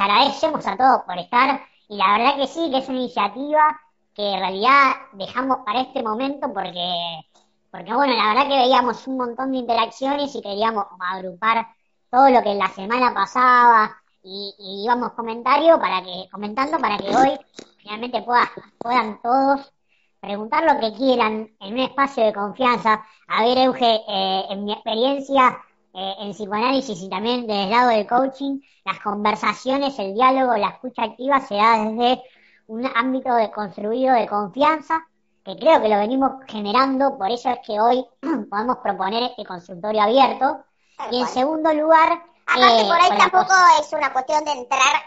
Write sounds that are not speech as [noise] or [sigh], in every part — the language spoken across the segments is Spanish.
agradecemos a todos por estar y la verdad que sí, que es una iniciativa que en realidad dejamos para este momento porque, porque bueno, la verdad que veíamos un montón de interacciones y queríamos agrupar todo lo que la semana pasaba y, íbamos comentario para que, comentando para que hoy finalmente pueda, puedan todos preguntar lo que quieran en un espacio de confianza. A ver, Euge, eh, en mi experiencia eh, en psicoanálisis y también desde el lado del coaching, las conversaciones, el diálogo, la escucha activa se da desde un ámbito de construido de confianza, que creo que lo venimos generando, por eso es que hoy [clears throat] podemos proponer este consultorio abierto. y en segundo lugar... Aparte, eh, por ahí tampoco es una cuestión de entrar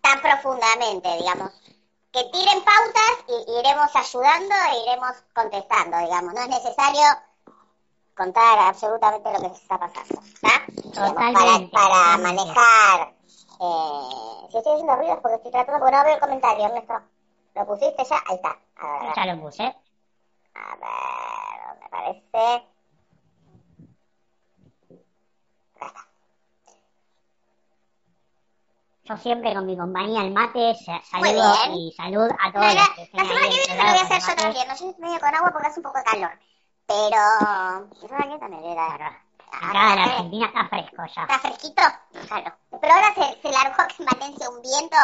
tan profundamente, digamos. Que tiren pautas y iremos ayudando e iremos contestando, digamos. No es necesario contar absolutamente lo que se está pasando, para, para manejar. Eh, si estoy haciendo ruido es porque estoy tratando, porque no veo el comentario, Ernesto. ¿Lo pusiste ya? Ahí está. A ver, ya lo puse. A ver, me parece. está. Yo siempre con mi compañía el mate, saludo y salud a todos. la, la semana que viene lo voy a hacer yo también. No sé medio con agua porque hace un poco de calor. Pero. Eso también era. Acá en Argentina está fresco ya. Está fresquito, claro. Pero ahora se, se largó que Valencia un viento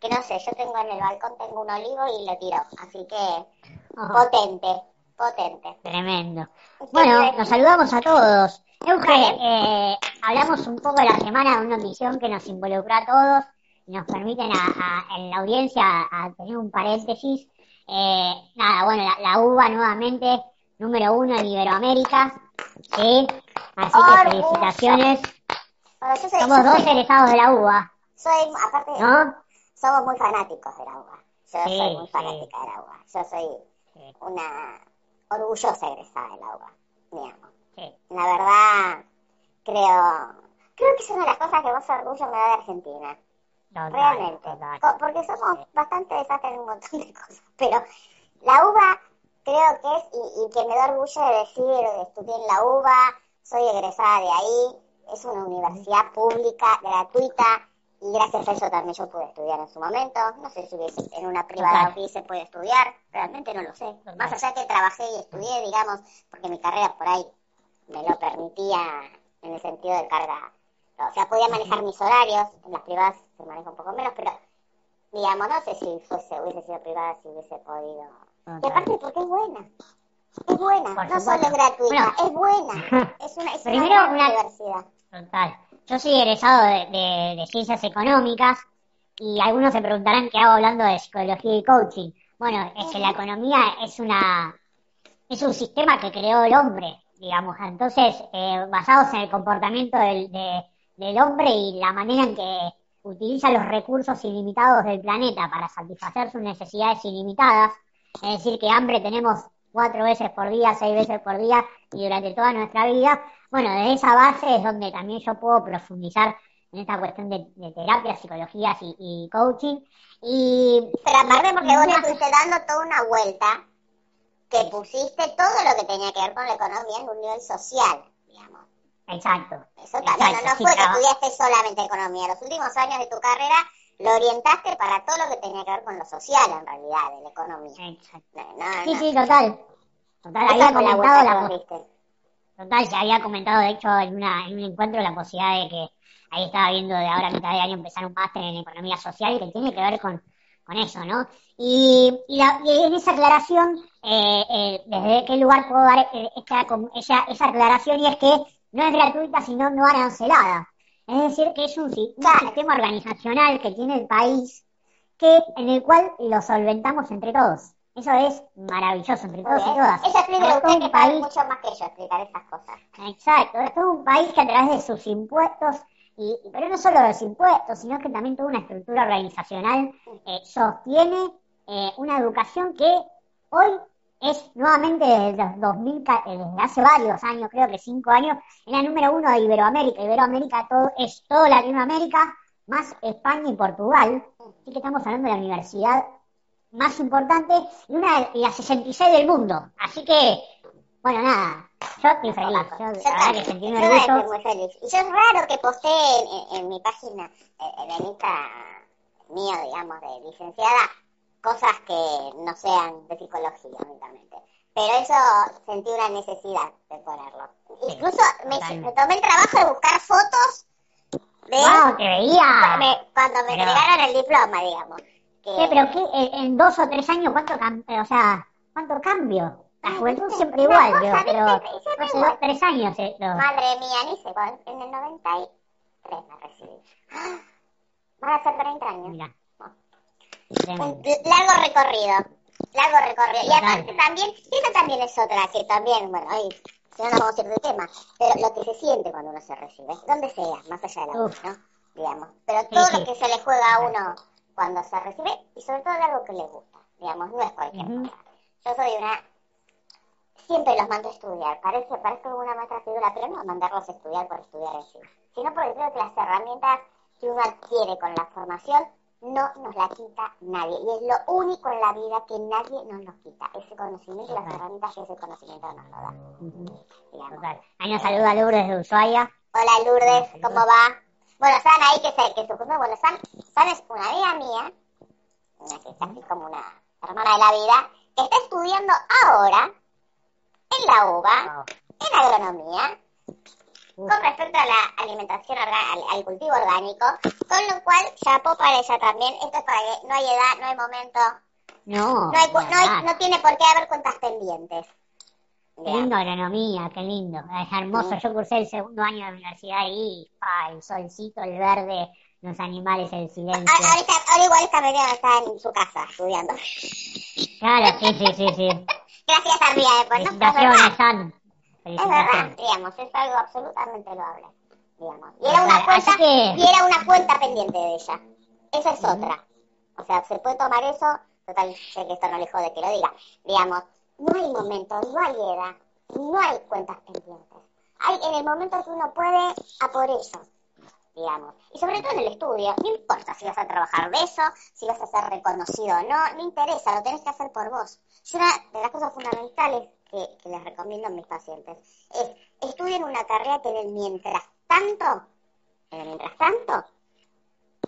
que no sé, yo tengo en el balcón tengo un olivo y lo tiro. Así que potente, potente. Tremendo. Bueno, nos saludamos a todos. Eh, hablamos un poco de la semana de una misión que nos involucró a todos y nos permiten a, en la audiencia a, tener un paréntesis. Eh, nada, bueno, la, la uva nuevamente número uno en Iberoamérica. Sí, así que felicitaciones. Somos dos egresados de la UBA. Soy, aparte, ¿no? somos muy fanáticos de la UBA. Yo soy muy fanática de la UBA. Yo soy una orgullosa egresada de la UBA, digamos. La verdad, creo, creo que es una de las cosas que más orgullo me da de Argentina. Realmente. Porque somos bastante desastres en un montón de cosas. Pero la UBA creo que es, y, que me da orgullo de decir, estudié en la UBA, soy egresada de ahí, es una universidad pública, gratuita, y gracias a eso también yo pude estudiar en su momento. No sé si hubiese en una privada se puede estudiar, realmente no lo sé. Más allá que trabajé y estudié, digamos, porque mi carrera por ahí me lo permitía en el sentido de carga. O sea, podía manejar mis horarios, en las privadas se maneja un poco menos, pero digamos, no sé si fuese, hubiese sido privada, si hubiese podido y aparte porque es buena. Es buena, no solo es gratuita, es buena. [laughs] Es una, es Primero, una, universidad. Total. Yo soy egresado de, de, ciencias económicas y algunos se preguntarán qué hago hablando de psicología y coaching. Bueno, es que la economía es una es un sistema que creó el hombre, digamos. Entonces, eh, basados en el comportamiento del, del hombre y la manera en que utiliza los recursos ilimitados del planeta para satisfacer sus necesidades ilimitadas, es decir, que hambre tenemos cuatro veces por día, seis veces por día y durante toda nuestra vida. Bueno, de esa base es donde también yo puedo profundizar en esta cuestión de, terapia, psicología y, coaching. Y, Pero aparte porque vos le estuviste dando toda una vuelta que pusiste todo lo que tenía que ver con la economía en un nivel social, digamos. Exacto. Eso también, no, fue que estudiaste solamente economía. Los últimos años de tu carrera lo orientaste para todo lo que tenía que ver con lo social, en realidad, de la economía. Exacto. sí, sí, total. Total, había comentado la, Total, se había comentado, de hecho, en, una, en un encuentro la posibilidad de que ahí estaba viendo de ahora a mitad de año empezar un máster en economía social que tiene que ver con, con eso, ¿no? Y, y, la, y en esa aclaración, eh, eh, ¿desde qué lugar puedo dar eh, esta, esa, esa aclaración? Y es que no es gratuita, sino no arancelada. Es decir, que es un, sistema organizacional que tiene el país que en el cual lo solventamos entre todos. Eso es maravilloso entre todos y todas. Eso explica usted que país... mucho más que yo explicar esas cosas. Exacto, es todo un país que a través de sus impuestos, y, pero no solo los impuestos, sino que también toda una estructura organizacional eh, sostiene eh, una educación que hoy es nuevamente desde, 2000, eh, desde hace varios años, creo que cinco años, en la número uno de Iberoamérica. Iberoamérica todo, es todo Latinoamérica, más España y Portugal. Así que estamos hablando de la universidad más importante y una de las 66 del mundo. Así que Bueno, nada, yo estoy feliz. Yo, la verdad que muy Estoy muy feliz. Y yo es raro que postee en, mi página, en el Insta mío, digamos, de licenciada, cosas que no sean de psicología únicamente. Pero eso sentí una necesidad de ponerlo. Incluso me, tomé el trabajo de buscar fotos de... ¡Wow, que veía! cuando me entregaron el diploma, digamos. Que... pero qué, en dos o tres años, ¿cuánto, o sea, cuánto cambio? La juventud siempre igual, pero hace dos, tres años. Eh, Madre mía, ni sé en el 93 me recibí. Van a ser 30 años. Mira. Un largo recorrido largo recorrido. Y aparte también, eso también es otra, que también, bueno, ahí, si no nos vamos a ir de tema, pero lo que se siente cuando uno se recibe, donde sea, más allá de la voz, ¿no? Digamos. Pero todo lo que se le juega a uno cuando se recibe, y sobre todo algo que le gusta, digamos, no es cualquier cosa. Yo soy una siempre los mando a estudiar. Parece, parece una maestra figura, pero no mandarlos a estudiar por estudiar en sí, sino porque creo que las herramientas que uno adquiere con la formación no nos la quita nadie. Y es lo único en la vida que nadie nos lo quita. Ese conocimiento y las herramientas que ese conocimiento nos lo da. Uh Ahí nos saluda Lourdes de Ushuaia. Hola Lourdes, ¿cómo va? Bueno, San ahí que se, que su bueno, San, San es una amiga mía, una que es casi como una hermana de la vida, que está estudiando ahora en la UBA, en agronomía, con respecto a la alimentación, al, cultivo orgánico, con lo cual chapó para ella también. Esto es para que no hay edad, no hay momento. No. No, hay, no, no tiene por qué haber cuentas pendientes. Qué lindo agronomía, qué lindo. Es hermoso. Yo cursé el segundo año de universidad y el solcito, el verde, los animales, el silencio. Ahora, ahora igual esta mañana está en su casa estudiando. Claro, sí, sí, sí, sí. [laughs] Gracias a Ría, pues, ¿no? Es verdad, digamos, es algo absolutamente loable, digamos. Y era una cuenta, y era una cuenta pendiente de ella. Esa es otra. O sea, se puede tomar eso, total, sé que esto no le jode que lo diga. Digamos, no hay momento, no hay edad, no hay cuentas pendientes. Hay en el momento que uno puede a por eso, digamos. Y sobre todo en el estudio, no importa si vas a trabajar de eso, si vas a ser reconocido o no, no interesa, lo tenés que hacer por vos. Es una de las cosas fundamentales que, les recomiendo a mis pacientes es estudien una carrera que en el mientras tanto, en el mientras tanto,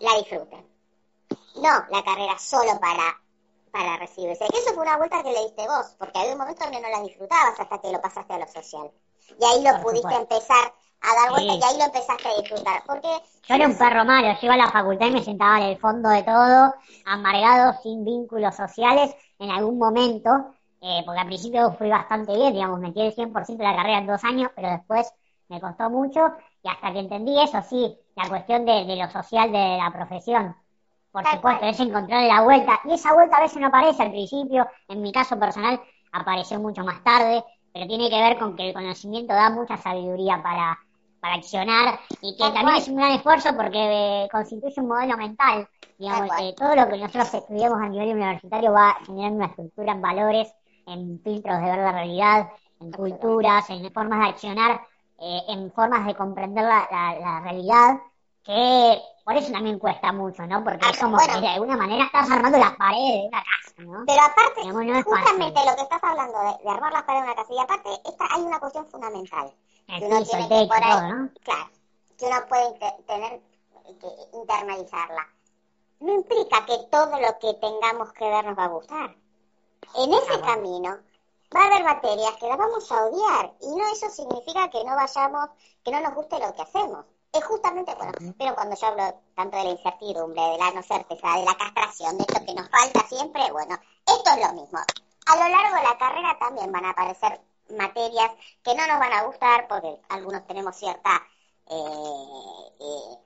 la disfruten. No la carrera solo para, para recibirse. Que eso fue una vuelta que le diste vos, porque había un momento donde no la disfrutabas hasta que lo pasaste a lo social. Y ahí lo pudiste empezar a dar vuelta y ahí lo empezaste a disfrutar. Porque yo era un perro malo, yo iba a la facultad y me sentaba en el fondo de todo, amargado, sin vínculos sociales, en algún momento, eh, porque al principio fui bastante bien, digamos, metí el 100% de la carrera en dos años, pero después me costó mucho y hasta que entendí eso, sí, la cuestión de, lo social de la profesión. Por supuesto, es encontrar la vuelta. Y esa vuelta a veces no aparece al principio, en mi caso personal apareció mucho más tarde, pero tiene que ver con que el conocimiento da mucha sabiduría para, para accionar y que también es un gran esfuerzo porque eh, constituye un modelo mental. Digamos, que todo lo que nosotros estudiamos a nivel universitario va generando una estructura en valores en filtros de ver la realidad, en culturas, en formas de accionar, eh, en formas de comprender la, la, realidad, que por eso también cuesta mucho, ¿no? Porque es como que de alguna manera estás armando las paredes de una casa, ¿no? Pero aparte, justamente lo que estás hablando de, armar las paredes de una casa, y aparte esta, hay una cuestión fundamental. que uno tiene que por ahí, ¿no? Claro, que uno puede tener que internalizarla. No implica que todo lo que tengamos que ver nos va a gustar. En ese ah, camino va a haber materias que las vamos a odiar y no eso significa que no vayamos, que no nos guste lo que hacemos. Es justamente, bueno, pero cuando yo hablo tanto de la incertidumbre, de la no certeza, de la castración, de esto que nos falta siempre, bueno, esto es lo mismo. A lo largo de la carrera también van a aparecer materias que no nos van a gustar porque algunos tenemos cierta eh, eh,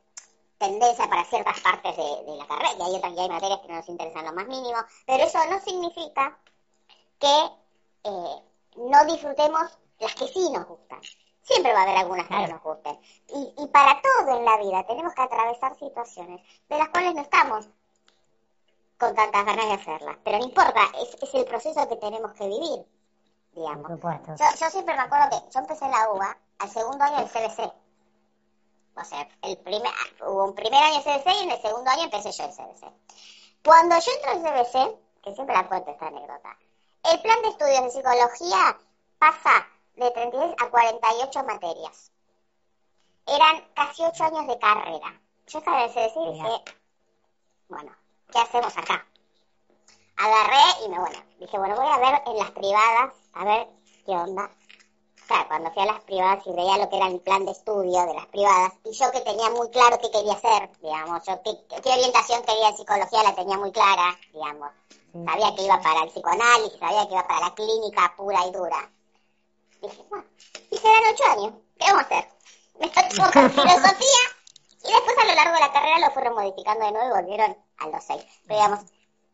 tendencia para ciertas partes de, la carrera y hay otras y hay materias que no nos interesan lo más mínimo, pero eso no significa que eh, no disfrutemos las que sí nos gustan. Siempre va a haber algunas que no nos gusten. Y, para todo en la vida tenemos que atravesar situaciones de las cuales no estamos con tantas ganas de hacerlas. Pero no importa, es, el proceso que tenemos que vivir, digamos. Yo, yo, siempre me acuerdo que yo empecé la UBA al segundo año del CBC. O sea, el primer, hubo un primer año de CBC y en el segundo año empecé yo el CBC. Cuando yo entro al CBC, que siempre la cuento esta anécdota, el plan de estudios de psicología pasa de 36 a 48 materias. Eran casi 8 años de carrera. Yo estaba en decir, dije, bueno, ¿qué hacemos acá? Agarré y me, bueno, dije, bueno, voy a ver en las privadas, a ver qué onda. Cuando fui a las privadas y veía lo que era el plan de estudio de las privadas, y yo que tenía muy claro qué quería hacer, digamos, yo qué, qué orientación quería en psicología la tenía muy clara, digamos. Sabía que iba para el psicoanálisis, sabía que iba para la clínica pura y dura. Dije, bueno, y se dan ocho años, ¿qué vamos a hacer? [laughs] Me tocó con filosofía, y después a lo largo de la carrera lo fueron modificando de nuevo y volvieron a los seis. Pero digamos,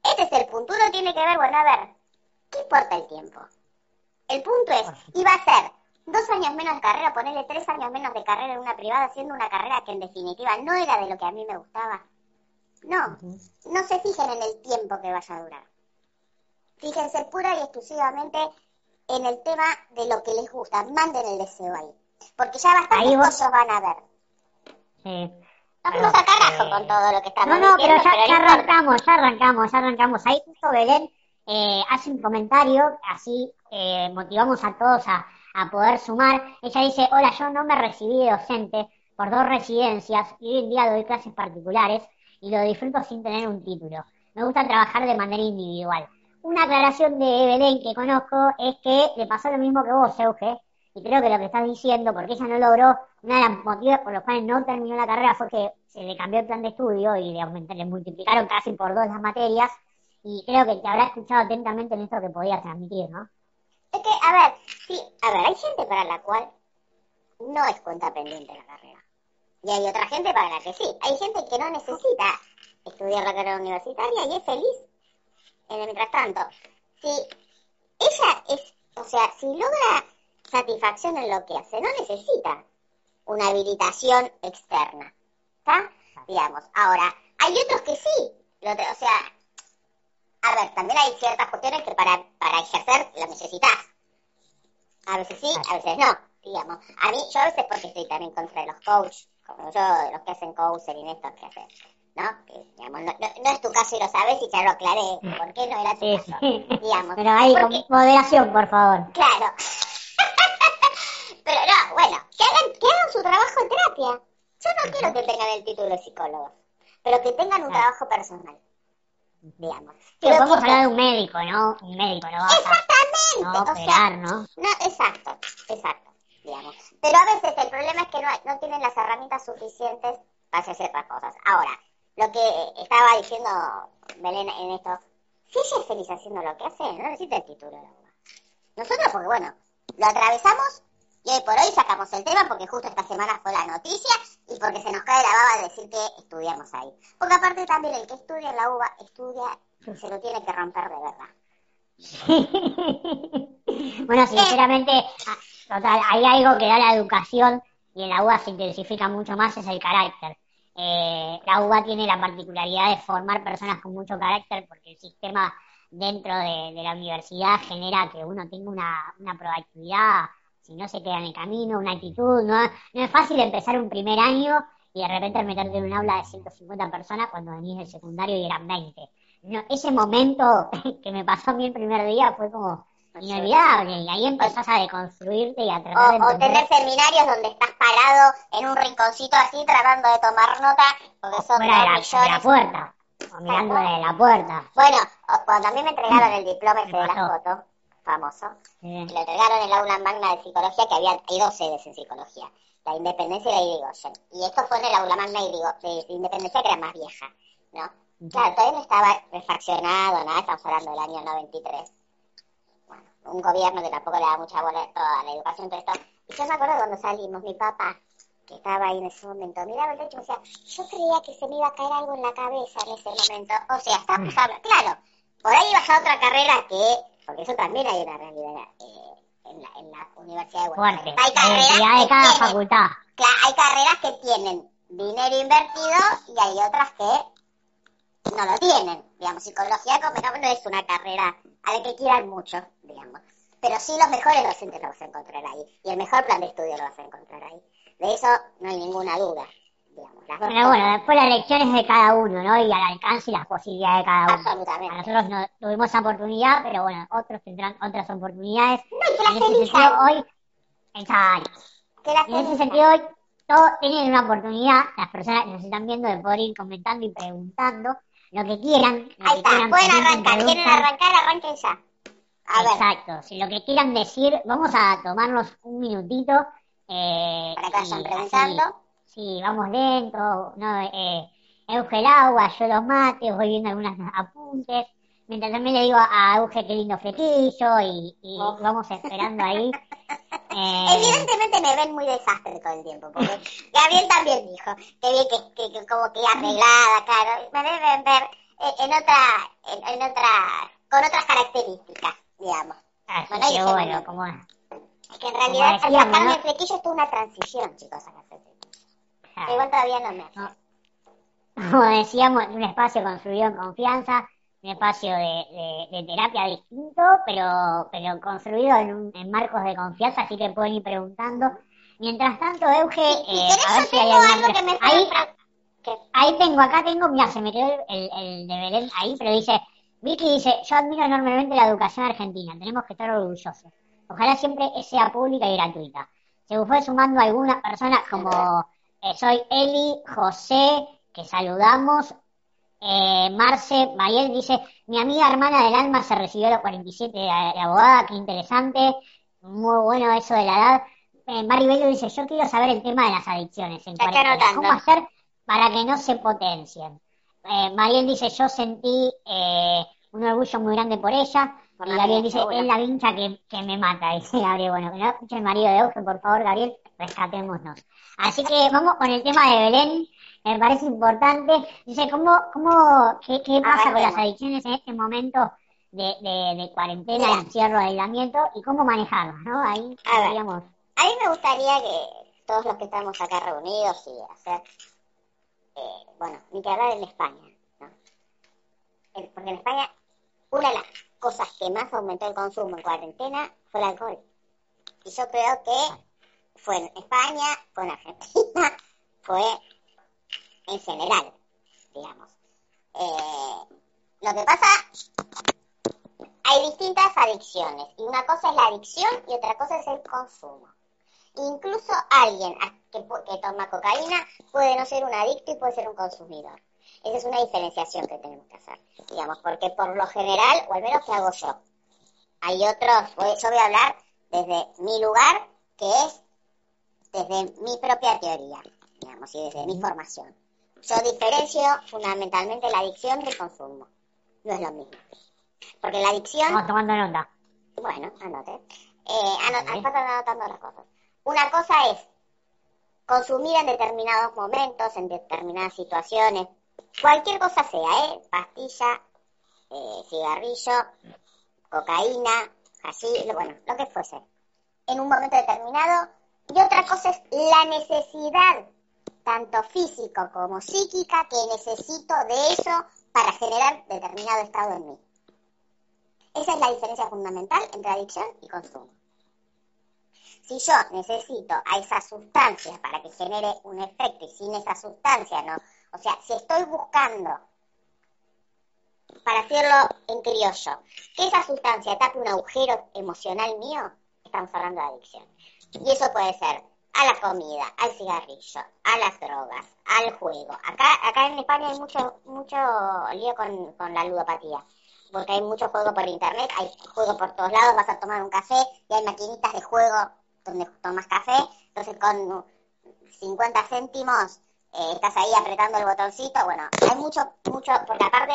este es el punto, uno tiene que ver, bueno, a ver, ¿qué importa el tiempo? El punto es, iba a ser dos años menos de carrera, ponerle tres años menos de carrera en una privada, haciendo una carrera que en definitiva no era de lo que a mí me gustaba. No, no se fijen en el tiempo que vaya a durar. Fíjense pura y exclusivamente en el tema de lo que les gusta. Manden el deseo ahí. Porque ya bastantes cosas van a ver. Sí. Vamos a carajo con todo lo que estamos No, no, pero ya, arrancamos, ya arrancamos, ya arrancamos. Ahí justo Belén eh, hace un comentario, así eh, motivamos a todos a, a poder sumar. Ella dice, hola, yo no me recibí de docente por dos residencias y hoy en día doy clases particulares y lo disfruto sin tener un título. Me gusta trabajar de manera individual. Una aclaración de Belén que conozco es que le pasó lo mismo que vos, Euge, y creo que lo que estás diciendo, porque ella no logró, una de las motivos por los cuales no terminó la carrera fue que se le cambió el plan de estudio y le, le multiplicaron casi por dos las materias, y creo que te habrá escuchado atentamente en esto que podías transmitir, ¿no? Es que, a ver, sí, a ver, hay gente para la cual no es cuenta pendiente la carrera. Y hay otra gente para la que sí. Hay gente que no necesita estudiar la carrera universitaria y es feliz en el mientras tanto. Si ella es, o sea, si logra satisfacción en lo que hace, no necesita una habilitación externa. ¿Está? Digamos. Ahora, hay otros que sí. o sea, a ver, también hay ciertas cuestiones que para, para ejercer las necesitas. A veces sí, a veces no, digamos. A mí, yo a veces porque estoy también contra los coaches, como yo, los que hacen coaching y estos que hacen, ¿no? Que, digamos, no, no, es tu caso y lo sabes y ya lo aclaré. ¿Por qué no era tu caso? Digamos. Pero ahí, con moderación, por favor. Claro. [laughs] Pero no, bueno, que hagan, que hagan su trabajo en terapia. Yo no quiero que tengan el título de psicólogo, pero que tengan un trabajo personal digamos. Sí, podemos hablar de un médico, ¿no? Un médico, ¿no? Exactamente. No, operar, ¿no? ¿no? Exacto, exacto, digamos. Pero a veces el problema es que no, no tienen las herramientas suficientes para hacer ciertas cosas. Ahora, lo que estaba diciendo Belén en esto, si ella es feliz haciendo lo que hace, no necesita el título. Nosotros, porque bueno, lo atravesamos y hoy por hoy sacamos el tema porque justo esta semana fue la noticia y porque se nos cae la baba decir que estudiamos ahí. Porque aparte también el que estudia en la UBA estudia, se lo tiene que romper de verdad. [laughs] bueno, sinceramente, hay algo que da la educación y en la UBA se intensifica mucho más, es el carácter. Eh, la UBA tiene la particularidad de formar personas con mucho carácter porque el sistema dentro de, la universidad genera que uno tenga una, una proactividad si no se queda en el camino, una actitud, no, no es fácil empezar un primer año y de repente meterte en un aula de 150 personas cuando venís del secundario y eran 20. No, ese momento [laughs] que me pasó a mí el primer día fue como inolvidable y ahí empezás a deconstruirte y a tratar o, de... O tener seminarios donde estás parado en un rinconcito así tratando de tomar nota porque son fuera de la, la puerta o mirando de la puerta. Bueno, cuando a mí me entregaron el diploma ese de la foto, famoso. le entregaron el aula magna de psicología, que había, hay dos sedes en psicología, la Independencia y la Irigoyen. Y esto fue en el aula magna de, Independencia, que era más vieja, ¿no? Claro, todavía no estaba refaccionado, nada, estamos hablando del año 93. Bueno, un gobierno que tampoco le da mucha bola a toda la educación, todo esto. Y yo me acuerdo cuando salimos, mi papá, que estaba ahí en ese momento, miraba el techo y me decía, yo creía que se me iba a caer algo en la cabeza en ese momento. O sea, estamos hablando, claro, por ahí ibas a otra carrera que porque eso también hay una realidad eh, en, la, en, la, Universidad de Buenos Aires. Hay carreras, de cada facultad. hay carreras que tienen dinero invertido y hay otras que no lo tienen. Digamos, psicología como no es una carrera a la que quieran mucho, digamos. Pero sí los mejores docentes los vas a encontrar ahí. Y el mejor plan de estudio lo vas a encontrar ahí. De eso no hay ninguna duda. Pero bueno, después las elecciones de cada uno, ¿no? Y al alcance y las posibilidades de cada uno. Absolutamente. Nosotros no tuvimos esa oportunidad, pero bueno, otros tendrán otras oportunidades. No, que las hoy, Exacto. En ese sentido, todos tienen una oportunidad, las personas que nos están viendo, de poder ir comentando y preguntando lo que quieran. Ahí está, pueden arrancar, quieren arrancar, arranquen ya. A Exacto, si lo que quieran decir, vamos a tomarnos un minutito. Eh, Para que vayan preguntando. Sí, vamos lento, ¿no? Eh, Euge el agua, yo los mates, voy viendo algunos apuntes. Mientras también le digo a Euge qué lindo flequillo y, oh. vamos esperando ahí. Eh, [laughs] Evidentemente me ven muy desastre todo el tiempo, porque Gabriel también dijo que bien que, que, como que arreglada, claro. Me deben ver en otra, en, otra, con otras características, digamos. Ah, bueno, sí, bueno, como es. que en realidad al sacarme el flequillo es una transición, chicos, a claro. Igual todavía no me [laughs] como decíamos, un espacio construido en confianza, un espacio de, terapia distinto, pero, pero construido en, marcos de confianza, así que pueden ir preguntando. Mientras tanto, Euge, eh, a ver si hay algo que me ahí, ahí tengo, acá tengo, mira, se me quedó el, el de Belén ahí, pero dice, Vicky dice, yo admiro enormemente la educación argentina, tenemos que estar orgullosos. Ojalá siempre sea pública y gratuita. Se fue sumando algunas personas como eh, soy Eli, José, que saludamos. Eh, Marce Mariel dice, mi amiga hermana del alma se recibió a los 47 de, abogada, qué interesante, muy bueno eso de la edad. Eh, Maribel dice, yo quiero saber el tema de las adicciones en ¿Cómo hacer para que no se potencien? Eh, Mariel dice, yo sentí eh, un orgullo muy grande por ella. y Gabriel dice, es la vincha que, que, me mata, [laughs] dice Gabriel. Bueno, que no escuche el marido de Eugen, por favor, Gabriel, rescatémonos. Así que vamos con el tema de Belén me parece importante. Dice, ¿cómo, cómo, qué, qué pasa con las adicciones en este momento de, de, cuarentena, encierro, aislamiento y cómo manejarlas, ¿no? Ahí digamos. A mí me gustaría que todos los que estamos acá reunidos y hacer, eh, bueno, ni que hablar en España, ¿no? Porque en España una de las cosas que más aumentó el consumo en cuarentena fue el alcohol. Y yo creo que fue en España, fue en Argentina, [laughs] fue en general, digamos. Eh, lo que pasa, hay distintas adicciones, y una cosa es la adicción y otra cosa es el consumo. Incluso alguien que, que toma cocaína puede no ser un adicto y puede ser un consumidor. Esa es una diferenciación que tenemos que hacer, digamos, porque por lo general, o al menos que hago yo, hay otros, yo voy a hablar desde mi lugar, que es desde mi propia teoría, digamos, y desde mi formación. Yo diferencio fundamentalmente la adicción del consumo. No es lo mismo. Porque la adicción... Vamos tomando nota. Bueno, anote. Eh, anotando las cosas. Una cosa es consumir en determinados momentos, en determinadas situaciones, cualquier cosa sea, ¿eh? Pastilla, eh, cigarrillo, cocaína, así, bueno, lo que fuese, en un momento determinado. Y otra cosa es la necesidad tanto físico como psíquica, que necesito de eso para generar determinado estado en mí. Esa es la diferencia fundamental entre adicción y consumo. Si yo necesito a esa sustancia para que genere un efecto y sin esa sustancia no, o sea, si estoy buscando, para hacerlo en criollo, que esa sustancia tape un agujero emocional mío, hablando de adicción. Y eso puede ser a la comida, al cigarrillo, a las drogas, al juego. Acá, acá en España hay mucho, mucho lío con, con la ludopatía, porque hay mucho juego por internet, hay juego por todos lados, vas a tomar un café y hay maquinitas de juego donde tomas café, entonces con 50 céntimos eh, estás ahí apretando el botoncito, bueno, hay mucho, mucho, porque aparte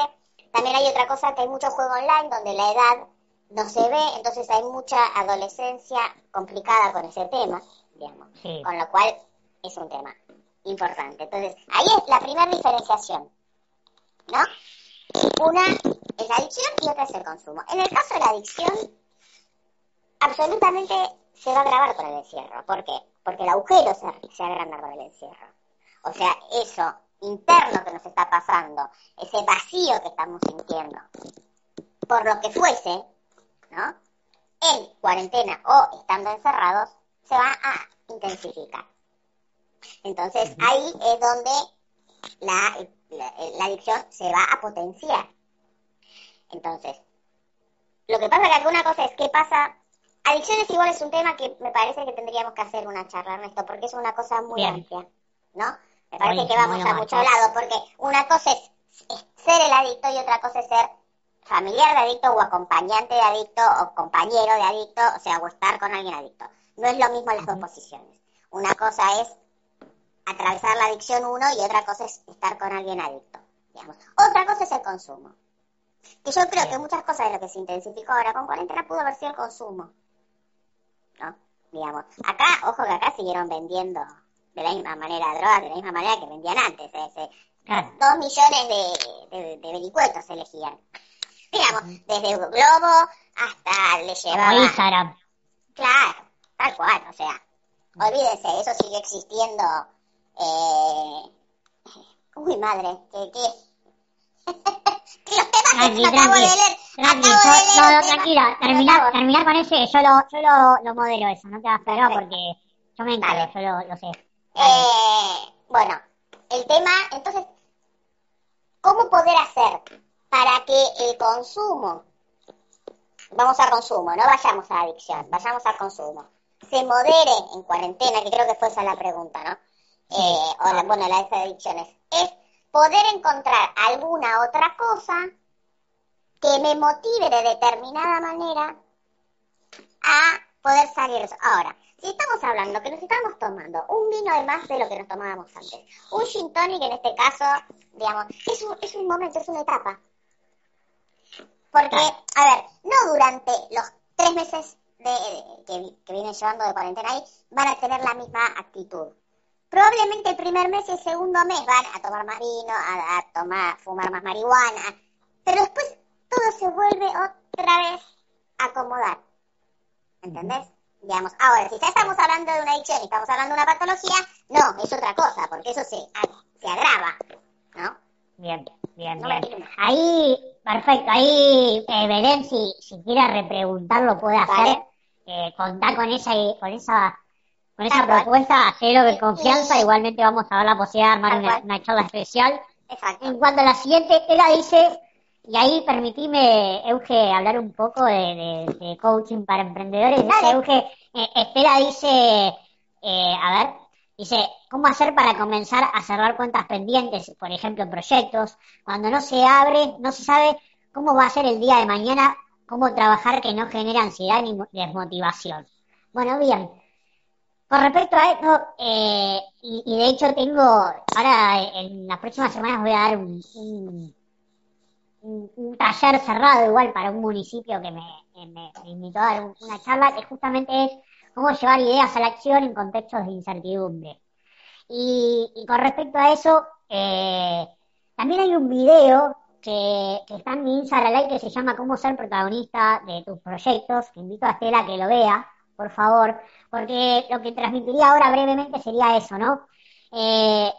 también hay otra cosa que hay mucho juego online donde la edad no se ve, entonces hay mucha adolescencia complicada con ese tema digamos. Con lo cual es un tema importante. Entonces, ahí es la primera diferenciación, ¿no? Una es la adicción y otra es el consumo. En el caso de la adicción, absolutamente se va a agravar con el encierro. ¿Por qué? Porque el agujero se, se agranda con el encierro. O sea, eso interno que nos está pasando, ese vacío que estamos sintiendo, por lo que fuese, ¿no? En cuarentena o estando encerrados, se va a intensificar. Entonces ahí es donde la, la, adicción se va a potenciar. Entonces, lo que pasa que alguna cosa es qué pasa adicciones igual es un tema que me parece que tendríamos que hacer una charla, Ernesto, porque es una cosa muy amplia, ¿no? Me parece que vamos a mucho lado, porque una cosa es, ser el adicto y otra cosa es ser familiar de adicto o acompañante de adicto o compañero de adicto, o sea, o estar con alguien adicto. No es lo mismo las dos posiciones. Una cosa es atravesar la adicción uno y otra cosa es estar con alguien adicto, digamos. Otra cosa es el consumo. Que yo creo que muchas cosas de lo que se intensificó ahora con cuarentena pudo haber sido el consumo. ¿No? Digamos. Acá, ojo que acá siguieron vendiendo de la misma manera drogas, de la misma manera que vendían antes. ¿eh? Dos millones de, de, vericuetos se elegían. Digamos, desde Globo hasta le llevaba... Instagram. Claro, tal cual, o sea, olvídense, eso sigue existiendo. Eh... Uy, madre, que, que... [laughs] Tranqui, tranqui, tranqui, no, tranquila, terminar, terminar con ese, yo lo, yo lo, lo modelo eso, no te vas a porque yo me encargo, yo lo, lo sé. Eh, bueno, el tema, entonces, ¿cómo poder hacer para que el consumo, vamos a consumo, no vayamos a adicción, vayamos a consumo, se modere en cuarentena, que creo que fue esa la pregunta, ¿no? Eh, o la, bueno, la de adicciones, es poder encontrar alguna otra cosa que me motive de determinada manera a poder salir Ahora, si estamos hablando que nos estamos tomando un vino de más de lo que nos tomábamos antes, un gin tonic en este caso, digamos, es un, es un momento, es una etapa. Porque, a ver, no durante los tres meses de, que, que vienen llevando de cuarentena ahí, van a tener la misma actitud. Probablemente el primer mes y el segundo mes van a tomar más vino, a, tomar, fumar más marihuana, pero después todo se vuelve otra vez a acomodar. ¿Entendés? Digamos, ahora, si ya estamos hablando de una adicción y estamos hablando de una patología, no, es otra cosa, porque eso se, se agrava, ¿no? Bien, bien, bien. Ahí, perfecto, ahí eh, Belén, si, si quiere repreguntarlo, puede hacer, eh, contar con esa, con esa, con esa propuesta, hacerlo de confianza, igualmente vamos a dar la posibilidad de armar una, una, charla especial. Exacto. En cuanto a la siguiente, ella dice, y ahí permitime, Euge, hablar un poco de, coaching para emprendedores. Dice, Euge, eh, Estela dice, eh, a ver, dice, ¿cómo hacer para comenzar a cerrar cuentas pendientes, por ejemplo, proyectos? Cuando no se abre, no se sabe cómo va a ser el día de mañana, cómo trabajar que no genere ansiedad ni desmotivación. Bueno, bien. Con respecto a esto, eh, y, de hecho tengo, ahora en las próximas semanas voy a dar un un, taller cerrado igual para un municipio que me, invitó a dar una charla que justamente es cómo llevar ideas a la acción en contextos de incertidumbre. Y, con respecto a eso, eh, también hay un video que, está en mi Instagram que se llama Cómo ser protagonista de tus proyectos, que invito a Estela que lo vea, por favor, porque lo que transmitiría ahora brevemente sería eso, ¿no? Eh,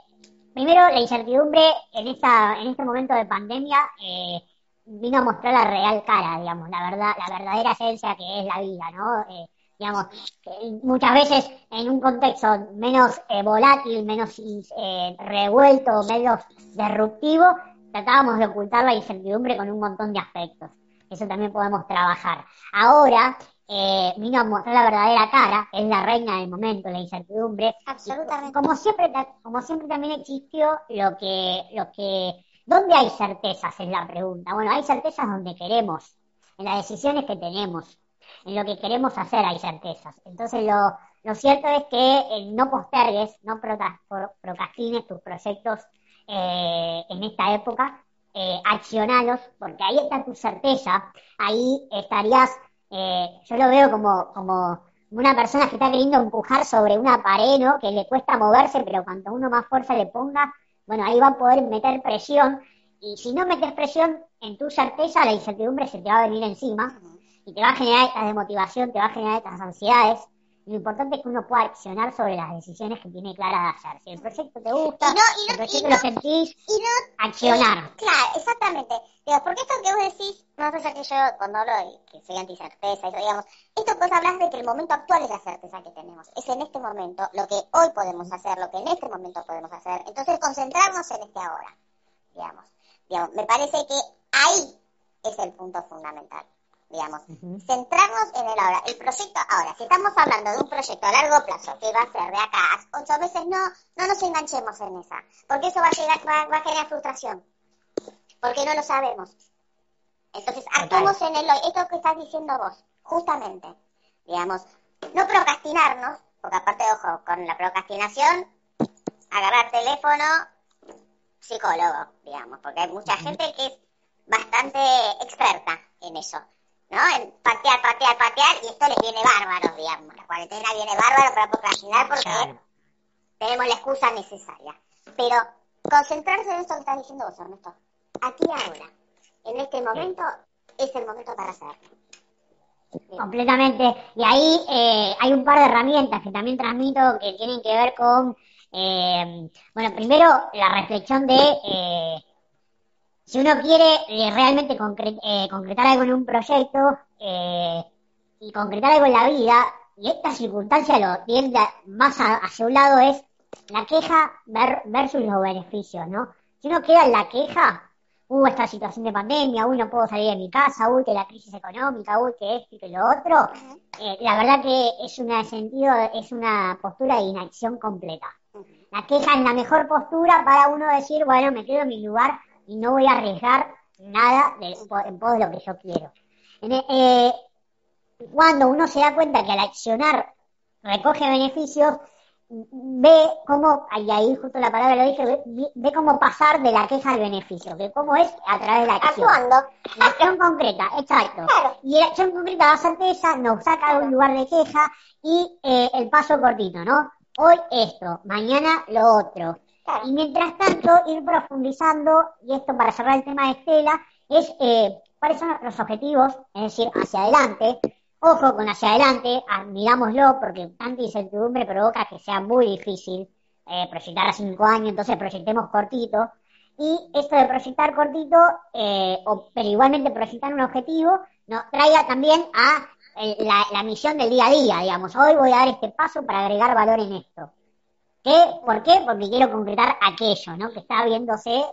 primero, la incertidumbre en, esta, en este momento de pandemia eh, vino a mostrar la real cara, digamos, la verdad, la verdadera esencia que es la vida, ¿no? Digamos, muchas veces en un contexto menos eh, volátil, menos revuelto, menos disruptivo, tratábamos de ocultar la incertidumbre con un montón de aspectos. Eso también podemos trabajar. Ahora, eh, vino a mostrar la verdadera cara, es la reina del momento, la incertidumbre. Absolutamente. como siempre, como siempre también existió lo que, lo que, ¿dónde hay certezas? Es la pregunta. Bueno, hay certezas donde queremos, en las decisiones que tenemos, en lo que queremos hacer hay certezas. Entonces lo, lo cierto es que eh, no postergues, no procrastines tus proyectos eh, en esta época, eh, accionalos, porque ahí está tu certeza, ahí estarías eh, yo lo veo como, como una persona que está queriendo empujar sobre una pared, ¿no? Que le cuesta moverse, pero cuanto uno más fuerza le ponga, bueno, ahí va a poder meter presión. Y si no metes presión en tu certeza, la incertidumbre se te va a venir encima y te va a generar esta desmotivación, te va a generar estas ansiedades. Lo importante es que uno pueda accionar sobre las decisiones que tiene clara de hacer. Si el proyecto te gusta, si el proyecto lo sentís, accionar. claro, exactamente. Digo, porque esto que vos decís, no sé que yo cuando hablo de que soy anticerteza, eso, digamos, esto vos hablas de que el momento actual es la certeza que tenemos. Es en este momento lo que hoy podemos hacer, lo que en este momento podemos hacer. Entonces, concentrarnos en este ahora, digamos. digamos me parece que ahí es el punto fundamental. Digamos, centrarnos en el ahora. El proyecto, ahora, si estamos hablando de un proyecto a largo plazo que va a ser de acá a ocho meses, no, no nos enganchemos en esa, porque eso va a, llegar, va, a generar frustración, porque no lo sabemos. Entonces, actuemos en el hoy, esto que estás diciendo vos, justamente, digamos, no procrastinarnos, porque aparte, ojo, con la procrastinación, agarrar teléfono, psicólogo, digamos, porque hay mucha gente que es bastante experta en eso. ¿No? En patear, patear, patear, y esto les viene bárbaro, digamos. La cuarentena viene bárbaro para procrastinar porque tenemos la excusa necesaria. Pero concentrarse en esto que estás diciendo vos, Ernesto. Aquí ahora, en este momento, es el momento para hacerlo. Completamente. Y ahí eh, hay un par de herramientas que también transmito que tienen que ver con, eh, bueno, primero la reflexión de eh, si uno quiere eh, realmente eh, concretar algo en un proyecto eh, y concretar algo en la vida, y esta circunstancia lo tiende más hacia un lado es la queja versus los beneficios, ¿no? Si uno queda en la queja, hubo esta situación de pandemia, uy, no puedo salir de mi casa, uy, que la crisis económica, uy, que esto y que lo otro, la verdad que es una sentido, es una postura de inacción completa. La queja es la mejor postura para uno decir, bueno, me quedo en mi lugar y no voy a arriesgar nada en pos de lo que yo quiero. Eh, cuando uno se da cuenta que al accionar recoge beneficios, ve cómo, y ahí justo la palabra lo dije, ve, cómo pasar de la queja al beneficio, que cómo es a través de la acción. Actuando. La acción concreta, exacto. Y la acción concreta va a ser esa, nos saca de un lugar de queja y eh, el paso cortito, ¿no? Hoy esto, mañana lo otro. Y mientras tanto, ir profundizando, y esto para cerrar el tema de Estela, es eh, cuáles son los objetivos, es decir, hacia adelante. Ojo con hacia adelante, admirámoslo, porque tanta incertidumbre provoca que sea muy difícil eh, proyectar a cinco años, entonces proyectemos cortito. Y esto de proyectar cortito, eh, o, pero igualmente proyectar un objetivo, nos traiga también a la, la misión del día a día, digamos. Hoy voy a dar este paso para agregar valor en esto. ¿Por qué? Porque quiero concretar aquello, ¿no? Que está viéndose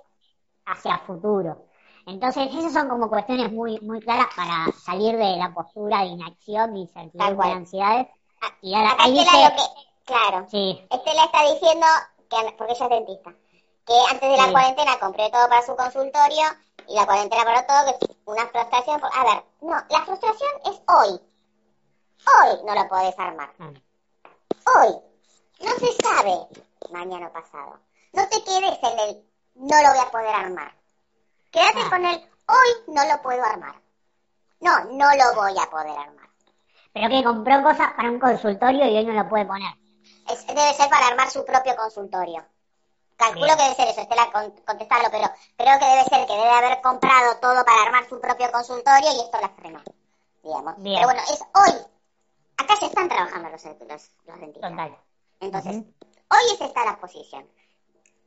hacia futuro. Entonces, esas son como cuestiones muy, muy claras para salir de la postura de inacción, de incertidumbre, de ansiedades. Y ahora, ahí dice... claro. Sí. Estela está diciendo, que, porque ella es dentista, que antes de la cuarentena compré todo para su consultorio y la cuarentena para todo, que es una frustración. A ver, no, la frustración es hoy. Hoy no lo podés armar. Ah. Hoy. No se sabe mañana pasado. No te quedes en el no lo voy a poder armar. Quédate ah. con el hoy no lo puedo armar. No, no lo voy a poder armar. Pero que compró cosas para un consultorio y hoy no lo puede poner. debe ser para armar su propio consultorio. Calculo que debe ser eso, Estela, contestarlo, pero creo que debe ser que debe haber comprado todo para armar su propio consultorio y esto la frenó, digamos. Pero bueno, es hoy. Acá se están trabajando los, los, los dentistas. Total. Entonces, hoy es esta la posición.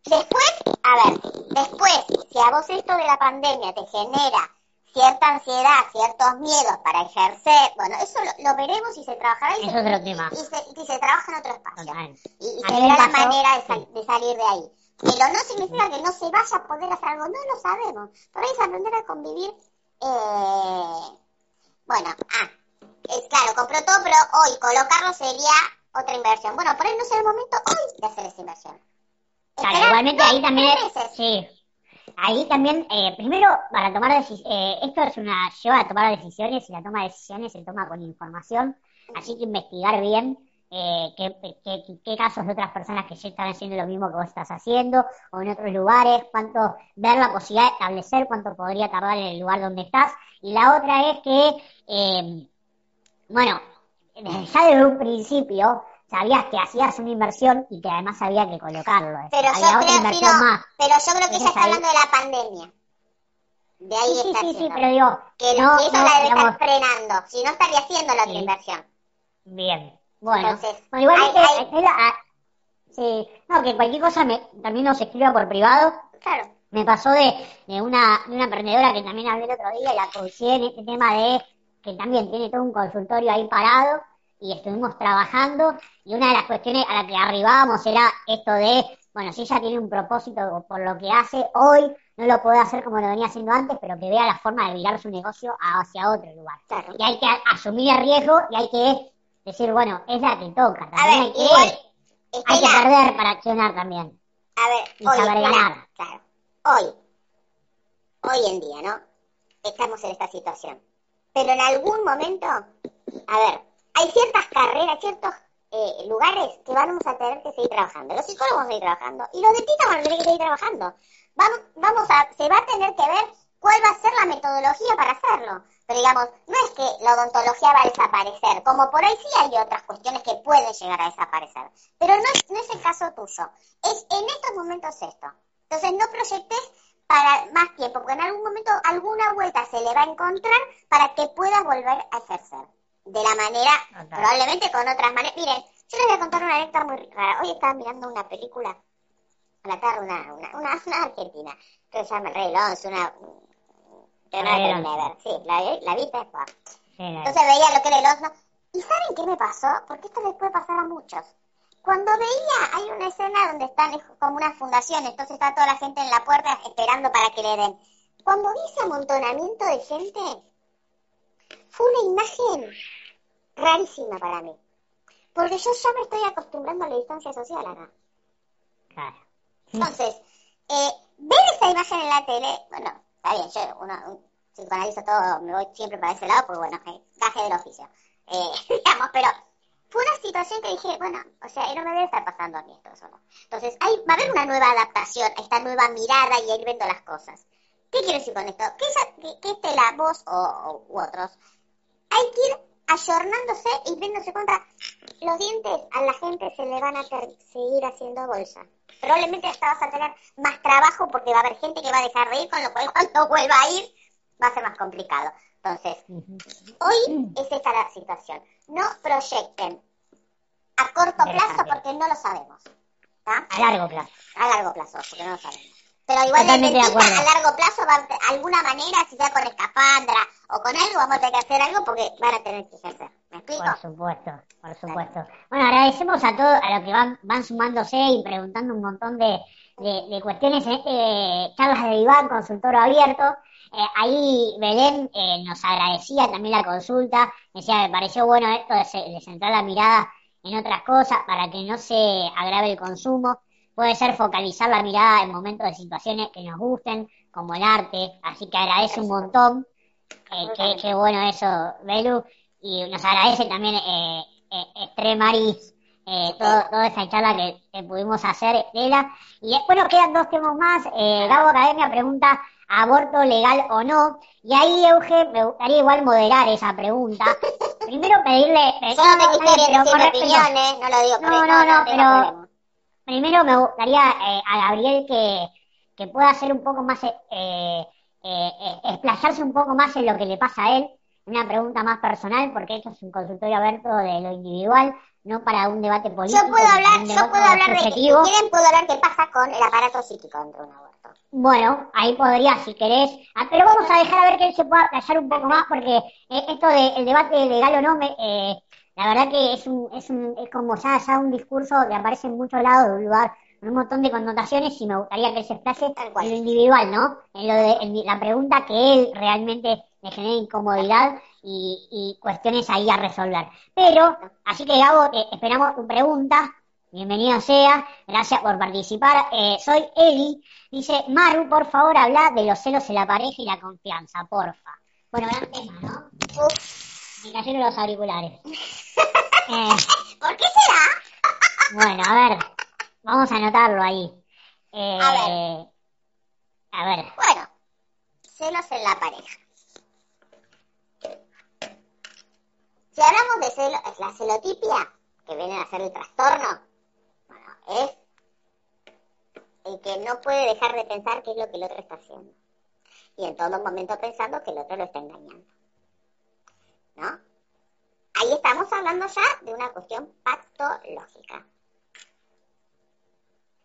Después, a ver, después, si a vos esto de la pandemia te genera cierta ansiedad, ciertos miedos para ejercer, bueno, eso lo, veremos y se trabajará y, se, y, se, trabaja en otro espacio. Y, se verá la manera de, salir de ahí. Pero no significa que no se vaya a poder hacer algo, no lo sabemos. Por ahí es aprender a convivir. Eh, bueno, ah, es claro, compró todo, pero hoy colocarlo sería otra inversión. Bueno, por ahí no es el momento hoy de hacer esa inversión. Claro, igualmente ahí también, sí, ahí también, eh, primero, para tomar decisiones, eh, esto es una, lleva a tomar decisiones y la toma de decisiones se toma con información, así que investigar bien eh, qué, qué, qué, casos de otras personas que ya están haciendo lo mismo que vos estás haciendo, o en otros lugares, cuánto, ver la posibilidad de establecer cuánto podría tardar en el lugar donde estás, y la otra es que, eh, bueno, ya desde un principio sabías que hacías una inversión y que además había que colocarlo. Pero, yo creo, más. pero yo creo que ella está hablando de la pandemia. De ahí sí, está sí, sí, pero digo... Que, no, eso la debe estar frenando. Si no, estaría haciendo la otra inversión. Bien. Bueno, Entonces, igualmente... Ah, sí, no, que cualquier cosa me, también nos escriba por privado. Claro. Me pasó de, de, una, de una emprendedora que también hablé el otro día y la conocí en este tema de que también tiene todo un consultorio ahí parado y estuvimos trabajando y una de las cuestiones a la que arribábamos era esto de, bueno, si ella tiene un propósito por lo que hace, hoy no lo puede hacer como lo venía haciendo antes, pero que vea la forma de virar su negocio hacia otro lugar. Y hay que asumir el riesgo y hay que decir, bueno, es la que toca. También hay, que, hay que perder para accionar también. A ver, y hoy, saber ganar. Claro, hoy, hoy en día, ¿no? Estamos en esta situación. Pero en algún momento, a ver, hay ciertas carreras, ciertos eh, lugares que vamos a tener que seguir trabajando. Los psicólogos van a seguir trabajando y los dentistas van a tener que seguir trabajando. Vamos, vamos a, se va a tener que ver cuál va a ser la metodología para hacerlo. Pero digamos, no es que la odontología va a desaparecer, como por ahí sí hay otras cuestiones que pueden llegar a desaparecer. Pero no es, no es el caso tuyo. Es en estos momentos esto. Entonces no proyectes para más tiempo, porque en algún momento alguna vuelta se le va a encontrar para que puedas volver a ejercer de la manera, probablemente con otras maneras. Miren, yo les voy a contar una anécdota muy rara. Hoy estaba mirando una película a la tarde, una, una, una, argentina, que se llama El Rey Lonzo, una... Que no la ver. Sí, la, la viste después. Entonces veía lo que era el Lonzo. ¿Y saben qué me pasó? Porque esto les puede pasar a muchos. Cuando veía, hay una escena donde están como una fundación, entonces está toda la gente en la puerta esperando para que le den. Cuando vi ese amontonamiento de gente, fue una imagen rarísima para mí. Porque yo ya me estoy acostumbrando a la distancia social acá. Claro. Entonces, eh, ver esa imagen en la tele, bueno, está bien, yo uno, psicoanalizo todo, me voy siempre para ese lado, porque bueno, eh, gaje del oficio. Eh, [laughs] digamos, pero fue una situación que dije, bueno, o sea, no me debe estar pasando a mí esto solo. Entonces, hay, va a haber una nueva adaptación, esta nueva mirada y ir viendo las cosas. ¿Qué quiero decir con esto? Que, que, esté la voz o, u otros hay que ir ayornándose y viéndose contra los dientes a la gente se le van a seguir haciendo bolsa. Probablemente hasta vas a tener más trabajo porque va a haber gente que va a dejar de ir, con lo cual [laughs] cuando vuelva a ir va a ser más complicado. Entonces, hoy es esta la situación. No proyecten a corto plazo porque no lo sabemos. A largo plazo. A largo plazo, porque no lo sabemos. Pero igual a largo plazo, va, alguna manera, si sea con escafandra o con algo, vamos a tener que hacer algo porque van a tener que ejercer. ¿Me explico? Por supuesto, por supuesto. Bueno, agradecemos a todos, a los que van, van sumándose y preguntando un montón de, de, cuestiones en este charlas de Iván, consultor abierto. Eh, ahí Belén eh, nos agradecía también la consulta, decía, me pareció bueno esto de, de centrar la mirada en otras cosas para que no se agrave el consumo puede ser focalizar la mirada en momentos de situaciones que nos gusten, como el arte, así que agradece un montón, eh, qué, bueno eso, Belu, y nos agradece también eh, eh, Maris, eh, todo, toda esa charla que, pudimos hacer, Lela. Y bueno, quedan dos temas más, eh, Gabo Academia pregunta, ¿aborto legal o no? Y ahí, Euge, me gustaría igual moderar esa pregunta. [laughs] Primero pedirle... Yo no tengo opiniones, no lo digo, no, no, no, pero primero me gustaría eh, a Gabriel que, que, pueda hacer un poco más, eh, eh, eh, explayarse un poco más en lo que le pasa a él, una pregunta más personal, porque esto es un consultorio abierto de lo individual, no para un debate político. Yo puedo hablar, yo puedo hablar de, si quieren, puedo hablar qué pasa con el aparato psíquico dentro de un aborto. Bueno, ahí podría, si querés, ah, pero vamos a dejar a ver que él se pueda explayar un poco más, porque esto del debate legal o no, me, eh, la verdad que es un, es un, es como ya, ya un discurso que aparece en muchos lados de un lugar un montón de connotaciones y me gustaría que él se exprese en lo individual, ¿no? En lo de la pregunta que él realmente le genera incomodidad y, y cuestiones ahí a resolver. Pero, así que Gabo, esperamos tu pregunta. Bienvenido sea, gracias por participar. Eh, soy Eli. Dice, Maru, por favor, habla de los celos en la pareja y la confianza, porfa. Bueno, gran tema, ¿no? Me cayeron los auriculares. [laughs] Eh, ¿Por qué será? [laughs] bueno, a ver, vamos a anotarlo ahí. Eh, a ver. A ver. Bueno, celos en la pareja. Si hablamos de celos, es la celotipia, que viene a ser el trastorno, bueno, es el que no puede dejar de pensar qué es lo que el otro está haciendo. Y en todo momento pensando que el otro lo está engañando. ¿no? Ahí estamos hablando ya de una cuestión patológica.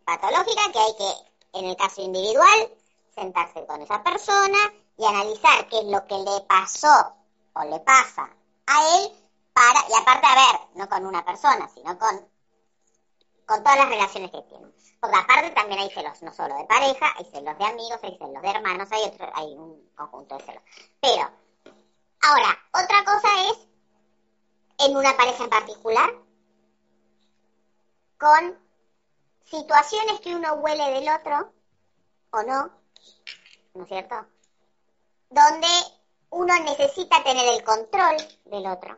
Patológica que hay que, en el caso individual, sentarse con esa persona y analizar qué es lo que le pasó o le pasa a él para, y aparte, a ver, no con una persona, sino con, con todas las relaciones que tiene. Porque aparte también hay celos, no solo de pareja, hay celos de amigos, hay celos de hermanos, hay, otro, hay un conjunto de celos. Pero, ahora, otra cosa es en una pareja en particular, con situaciones que uno huele del otro, o no, ¿no es cierto? Donde uno necesita tener el control del otro.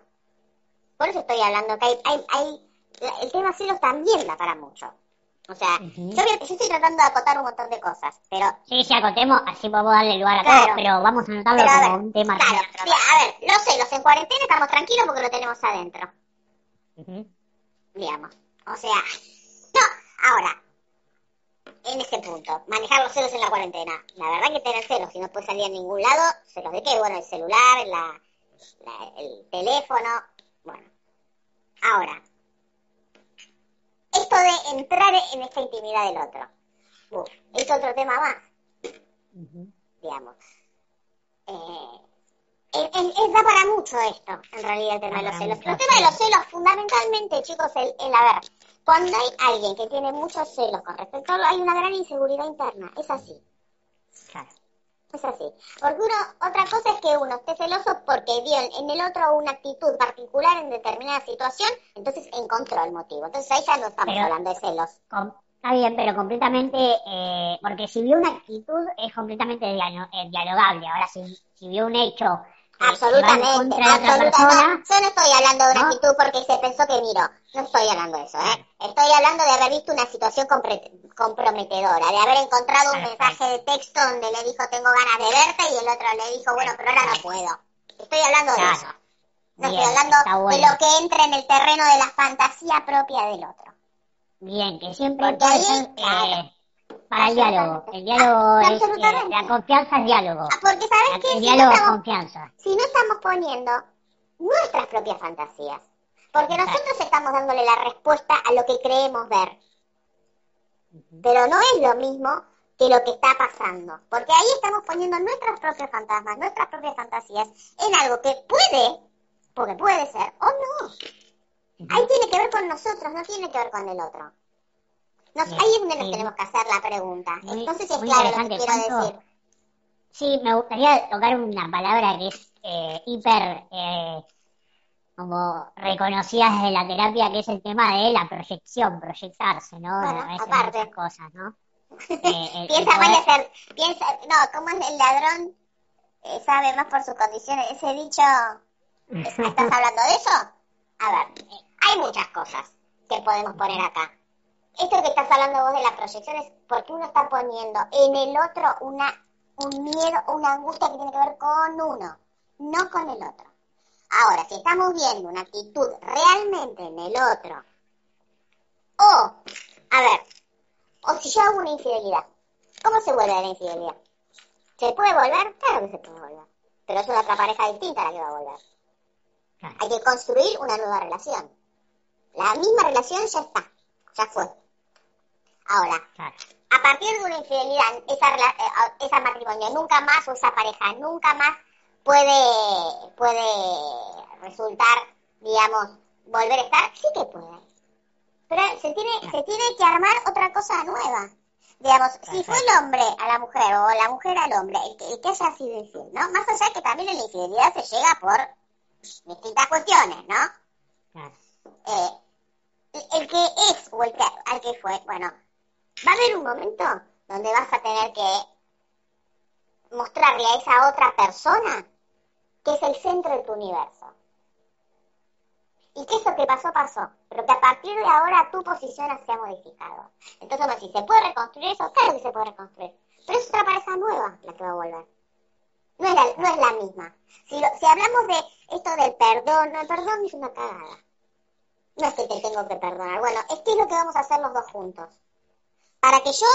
Por eso estoy hablando que hay, hay, hay el tema celos también da para mucho. O sea, yo, estoy tratando de acotar un montón de cosas, pero... Sí, sí, acotemos, así podemos darle lugar a todo, pero vamos a anotarlo como un tema. Claro, a ver, los celos en cuarentena estamos tranquilos porque lo tenemos adentro. Digamos. O sea, [laughs] no, ahora, en ese punto, manejar los celos en la cuarentena. La verdad que tener celos, si no puedes salir a ningún lado, celos de qué? Bueno, el celular, la, el teléfono, bueno. Ahora, esto de entrar en esta intimidad del otro. es otro tema más. Digamos. Eh, es, da para mucho esto, en realidad, el tema de los celos. El tema de los celos, fundamentalmente, chicos, el, el, a ver, cuando hay alguien que tiene muchos celos con respecto a algo, hay una gran inseguridad interna. Es así. Claro. Es así. Porque uno, otra cosa es que uno esté celoso porque vio en el otro una actitud particular en determinada situación, entonces encontró el motivo. Entonces ahí ya no estamos hablando de celos. está bien, pero completamente, eh, porque si vio una actitud es completamente eh, dialogable. Ahora, si, si vio un hecho Absolutamente, absolutamente. yo no estoy hablando de una actitud porque se pensó que miro. No estoy hablando de eso, ¿eh? Estoy hablando de haber visto una situación comprometedora, de haber encontrado un mensaje de texto donde le dijo tengo ganas de verte y el otro le dijo bueno, pero ahora no puedo. Estoy hablando de eso. No estoy hablando de lo que entra en el terreno de la fantasía propia del otro. Bien, que siempre Porque ahí, para el diálogo. El diálogo es, eh, la confianza es diálogo. Ah, porque sabes que el diálogo es confianza. Si no estamos poniendo nuestras propias fantasías, porque nosotros estamos dándole la respuesta a lo que creemos ver. Pero no es lo mismo que lo que está pasando, porque ahí estamos poniendo nuestros propios fantasmas, nuestras propias fantasías en algo que puede, porque puede ser, o no. Ahí tiene que ver con nosotros, no tiene que ver con el otro ahí es donde nos tenemos que hacer la pregunta. Entonces es claro lo que quiero decir. Sí, me gustaría tocar una palabra que es eh, hiper eh, como reconocida desde la terapia, que es el tema de la proyección, proyectarse, ¿no? aparte. cosas, ¿no? [laughs] Eh, piensa mal hacer, piensa, no, ¿cómo es el ladrón? sabe más por sus condiciones. Ese dicho, ¿estás [laughs] hablando de eso? A ver, hay muchas cosas que podemos poner acá esto que estás hablando vos de las proyecciones, porque uno está poniendo en el otro una, un miedo, una angustia que tiene que ver con uno, no con el otro. Ahora, si estamos viendo una actitud realmente en el otro, o, a ver, o si yo hago una infidelidad, ¿cómo se vuelve la infidelidad? ¿Se puede volver? Claro que se puede volver. Pero es una otra pareja distinta la que va a volver. Hay que construir una nueva relación. La misma relación ya está, ya fue. Ahora, a partir de una infidelidad, esa, eh, esa matrimonio nunca más o esa pareja nunca más puede, puede resultar, digamos, volver a estar, sí que puede. Pero se tiene, se tiene que armar otra cosa nueva. Digamos, si fue el hombre a la mujer o la mujer al hombre, el que, el que haya sido infiel, ¿no? Más allá que también en la infidelidad se llega por distintas cuestiones, ¿no? Eh, el que es o el que, al que fue, bueno, va a haber un momento donde vas a tener que mostrarle a esa otra persona que es el centro de tu universo. Y que eso que pasó, pasó. Pero que a partir de ahora tu posición se ha modificado. Entonces, si ¿se puede reconstruir eso? Claro que se puede reconstruir. Pero es otra pareja nueva la que va a volver. No es la, no es la misma. Si, si hablamos de esto del perdón, no, el perdón es una cagada. No es que te tengo que perdonar. Bueno, es que es lo que vamos a hacer los dos juntos. Para que yo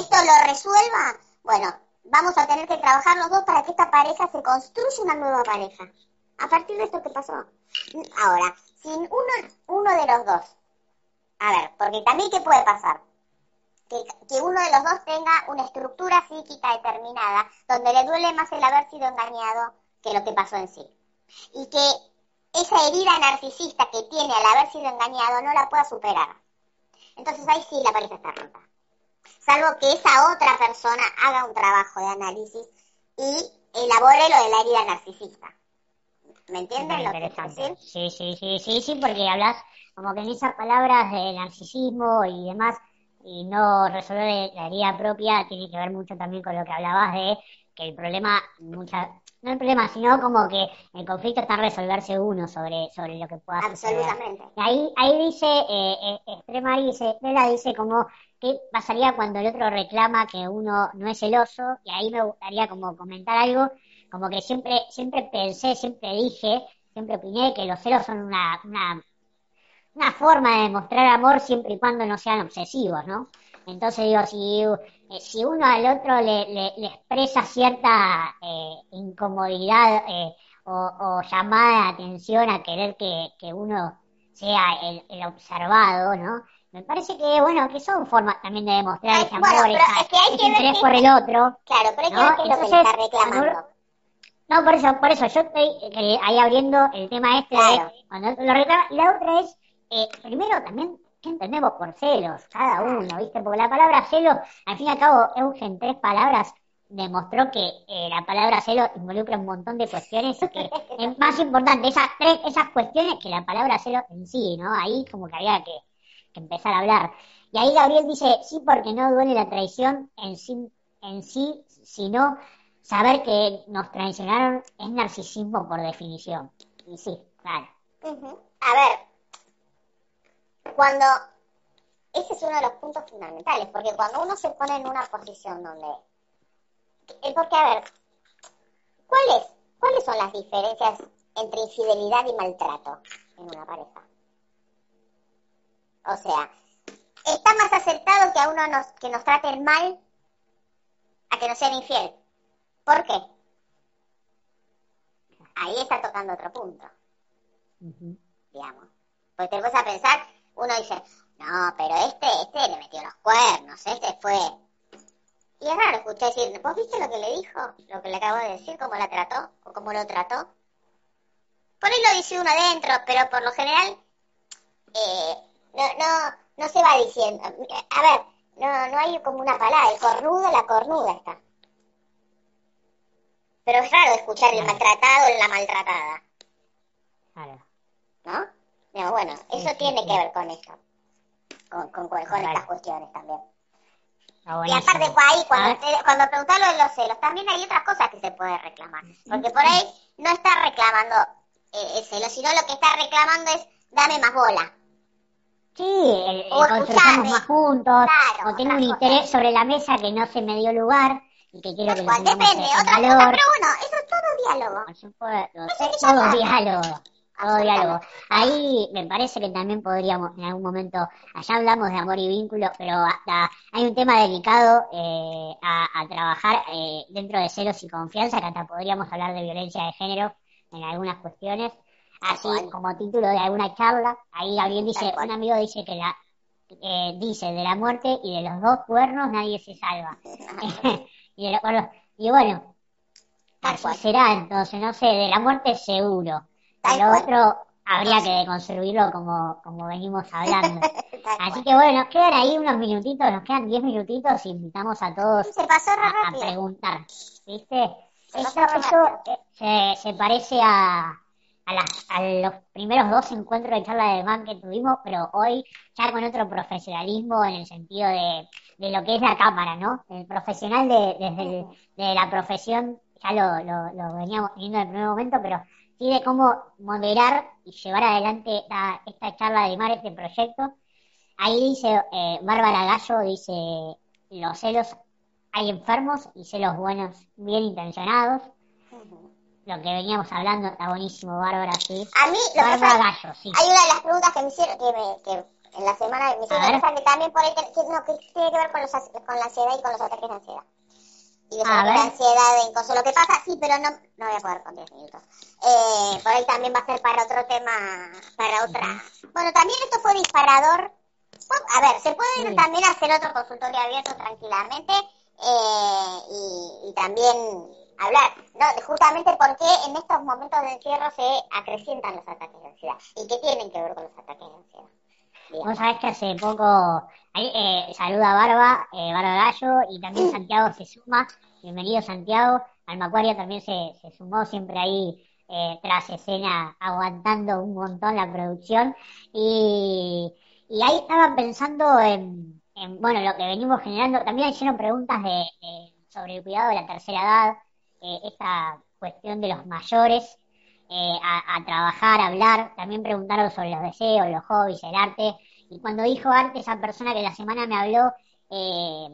esto lo resuelva, bueno, vamos a tener que trabajar los dos para que esta pareja se construya una nueva pareja. A partir de esto que pasó. Ahora, sin uno, uno de los dos, a ver, porque también qué puede pasar, que, que, uno de los dos tenga una estructura psíquica determinada, donde le duele más el haber sido engañado que lo que pasó en sí. Y que esa herida narcisista que tiene al haber sido engañado no la pueda superar. entonces ahí sí la pareja está rota. Salvo que esa otra persona haga un trabajo de análisis y elabore lo de la herida narcisista. ¿Me entiendes lo que decir? Sí, sí, sí, sí, sí, porque hablas como que en esas palabras de narcisismo y demás, y no resolver la herida propia, tiene que ver mucho también con lo que hablabas de que el problema, mucha, no el problema, sino como que el conflicto está en resolverse uno sobre, sobre lo que pueda Absolutamente. Ahí, ahí dice, eh, eh, Extrema dice, dice como qué pasaría cuando el otro reclama que uno no es celoso, y ahí me gustaría como comentar algo, como que siempre, siempre pensé, siempre dije, siempre opiné que los celos son una, una, una forma de demostrar amor siempre y cuando no sean obsesivos, ¿no? Entonces digo, si, eh, si uno al otro le, le, expresa cierta eh, incomodidad eh, o, llamada de atención a querer que, que uno sea el, el, observado, ¿no? Me parece que, bueno, que son formas también de demostrar ese amor, bueno, es que hay que interés por el otro. Claro, pero hay que ver qué es lo que está reclamando. No, por eso, por eso, yo estoy ahí abriendo el tema este de cuando lo reclama. Y la otra es, primero también ¿Qué entendemos por celos? Cada uno, ¿viste? Porque la palabra celos, al fin y al cabo, Eugen, tres palabras, demostró que eh, la palabra celo involucra un montón de cuestiones que [laughs] es más importante esas tres, esas cuestiones que la palabra celo en sí, ¿no? Ahí como que había que, empezar a hablar. Y ahí Gabriel dice, sí, porque no duele la traición en sí, en sí, sino saber que nos traicionaron es narcisismo por definición. Y sí, claro. A ver, cuando ese es uno de los puntos fundamentales, porque cuando uno se pone en una posición donde, eh, porque a ver, ¿cuáles, cuáles son las diferencias entre infidelidad y maltrato en una pareja? O sea, está más aceptado que a uno nos, que nos traten mal a que nos sean infiel. ¿Por qué? Ahí está tocando otro punto. Digamos. Pues te vas a pensar, uno dice, no, pero este, este le metió los cuernos, este fue. Y es raro escuchar decir, ¿vos viste lo que le dijo? Lo que le acabo de decir, cómo la trató o cómo lo trató. Por ahí lo dice uno adentro, pero por lo general eh, no, no, no se va diciendo. A ver, no, no hay como una palabra, el cornudo, la cornuda está. Pero es raro escuchar el maltratado o la maltratada. Claro. ¿No? bueno, eso tiene que ver con esto, con, con, con, estas cuestiones también. y aparte, ahí, cuando, cuando preguntas lo de los celos, también hay otras cosas que se puede reclamar. Porque por ahí no está reclamando eh, el celo, sino lo que está reclamando es dame más bola. Sí, el, el o más juntos, o tengo un interés sobre la mesa que no se me dio lugar y que quiero que lo Depende, otra cosa, pero bueno, eso es todo diálogo. Por supuesto, todo diálogo todo diálogo. Ahí me parece que también podríamos en algún momento, allá hablamos de amor y vínculo, pero hasta hay un tema delicado eh, a, trabajar eh, dentro de celos y confianza, que hasta podríamos hablar de violencia de género en algunas cuestiones, así como título de alguna charla. Ahí alguien dice, un amigo dice que la eh, dice de la muerte y de los dos cuernos nadie se salva. [laughs] [laughs] y, y bueno, así será entonces, no sé, de la muerte seguro lo otro habría que construirlo como, como venimos [laughs] hablando. Así que bueno, nos quedan ahí unos minutitos, nos quedan diez minutitos y invitamos a todos a, preguntar. ¿Viste? Esto, se, se, parece a, a, a, los primeros dos encuentros de charla de man que tuvimos, pero hoy ya con otro profesionalismo en el sentido de, de lo que es la cámara, ¿no? El profesional de, desde de la profesión, ya lo, lo, veníamos teniendo en el primer momento, pero y de cómo moderar y llevar adelante esta, charla de mar, este proyecto. Ahí dice eh, Bárbara Gallo, dice, los celos, hay enfermos y celos buenos, bien intencionados. Lo que veníamos hablando está buenísimo, Bárbara, sí. A mí, lo Bárbara Gallo, sí. Hay una de las preguntas que me hicieron, que, me, que en la semana me hicieron, que también por ahí, que, no, que tiene que ver con, los, con la ansiedad y con los ataques de ansiedad y de la ansiedad en cosas. Lo que pasa, sí, pero no, no voy a poder con 10 minutos. Eh, por ahí también va a ser para otro tema, para otra. Bueno, también esto fue disparador. a ver, se puede también hacer otro consultorio abierto tranquilamente eh, y, y, también hablar, ¿no? Justamente porque en estos momentos de encierro se acrecientan los ataques de ansiedad. ¿Y qué tienen que ver con los ataques de ansiedad? Vos sabés que hace poco, eh, saluda a Barba, eh, Barba Gallo, y también Santiago se suma. Bienvenido Santiago. Almacuaria también se, se sumó siempre ahí eh, tras escena, aguantando un montón la producción. Y, y ahí estaba pensando en, bueno, lo que venimos generando. También hicieron preguntas de, sobre el cuidado de la tercera edad, eh, esta cuestión de los mayores. Eh, a, trabajar, a hablar. También preguntaron sobre los deseos, los hobbies, el arte. Y cuando dijo arte, esa persona que la semana me habló, eh,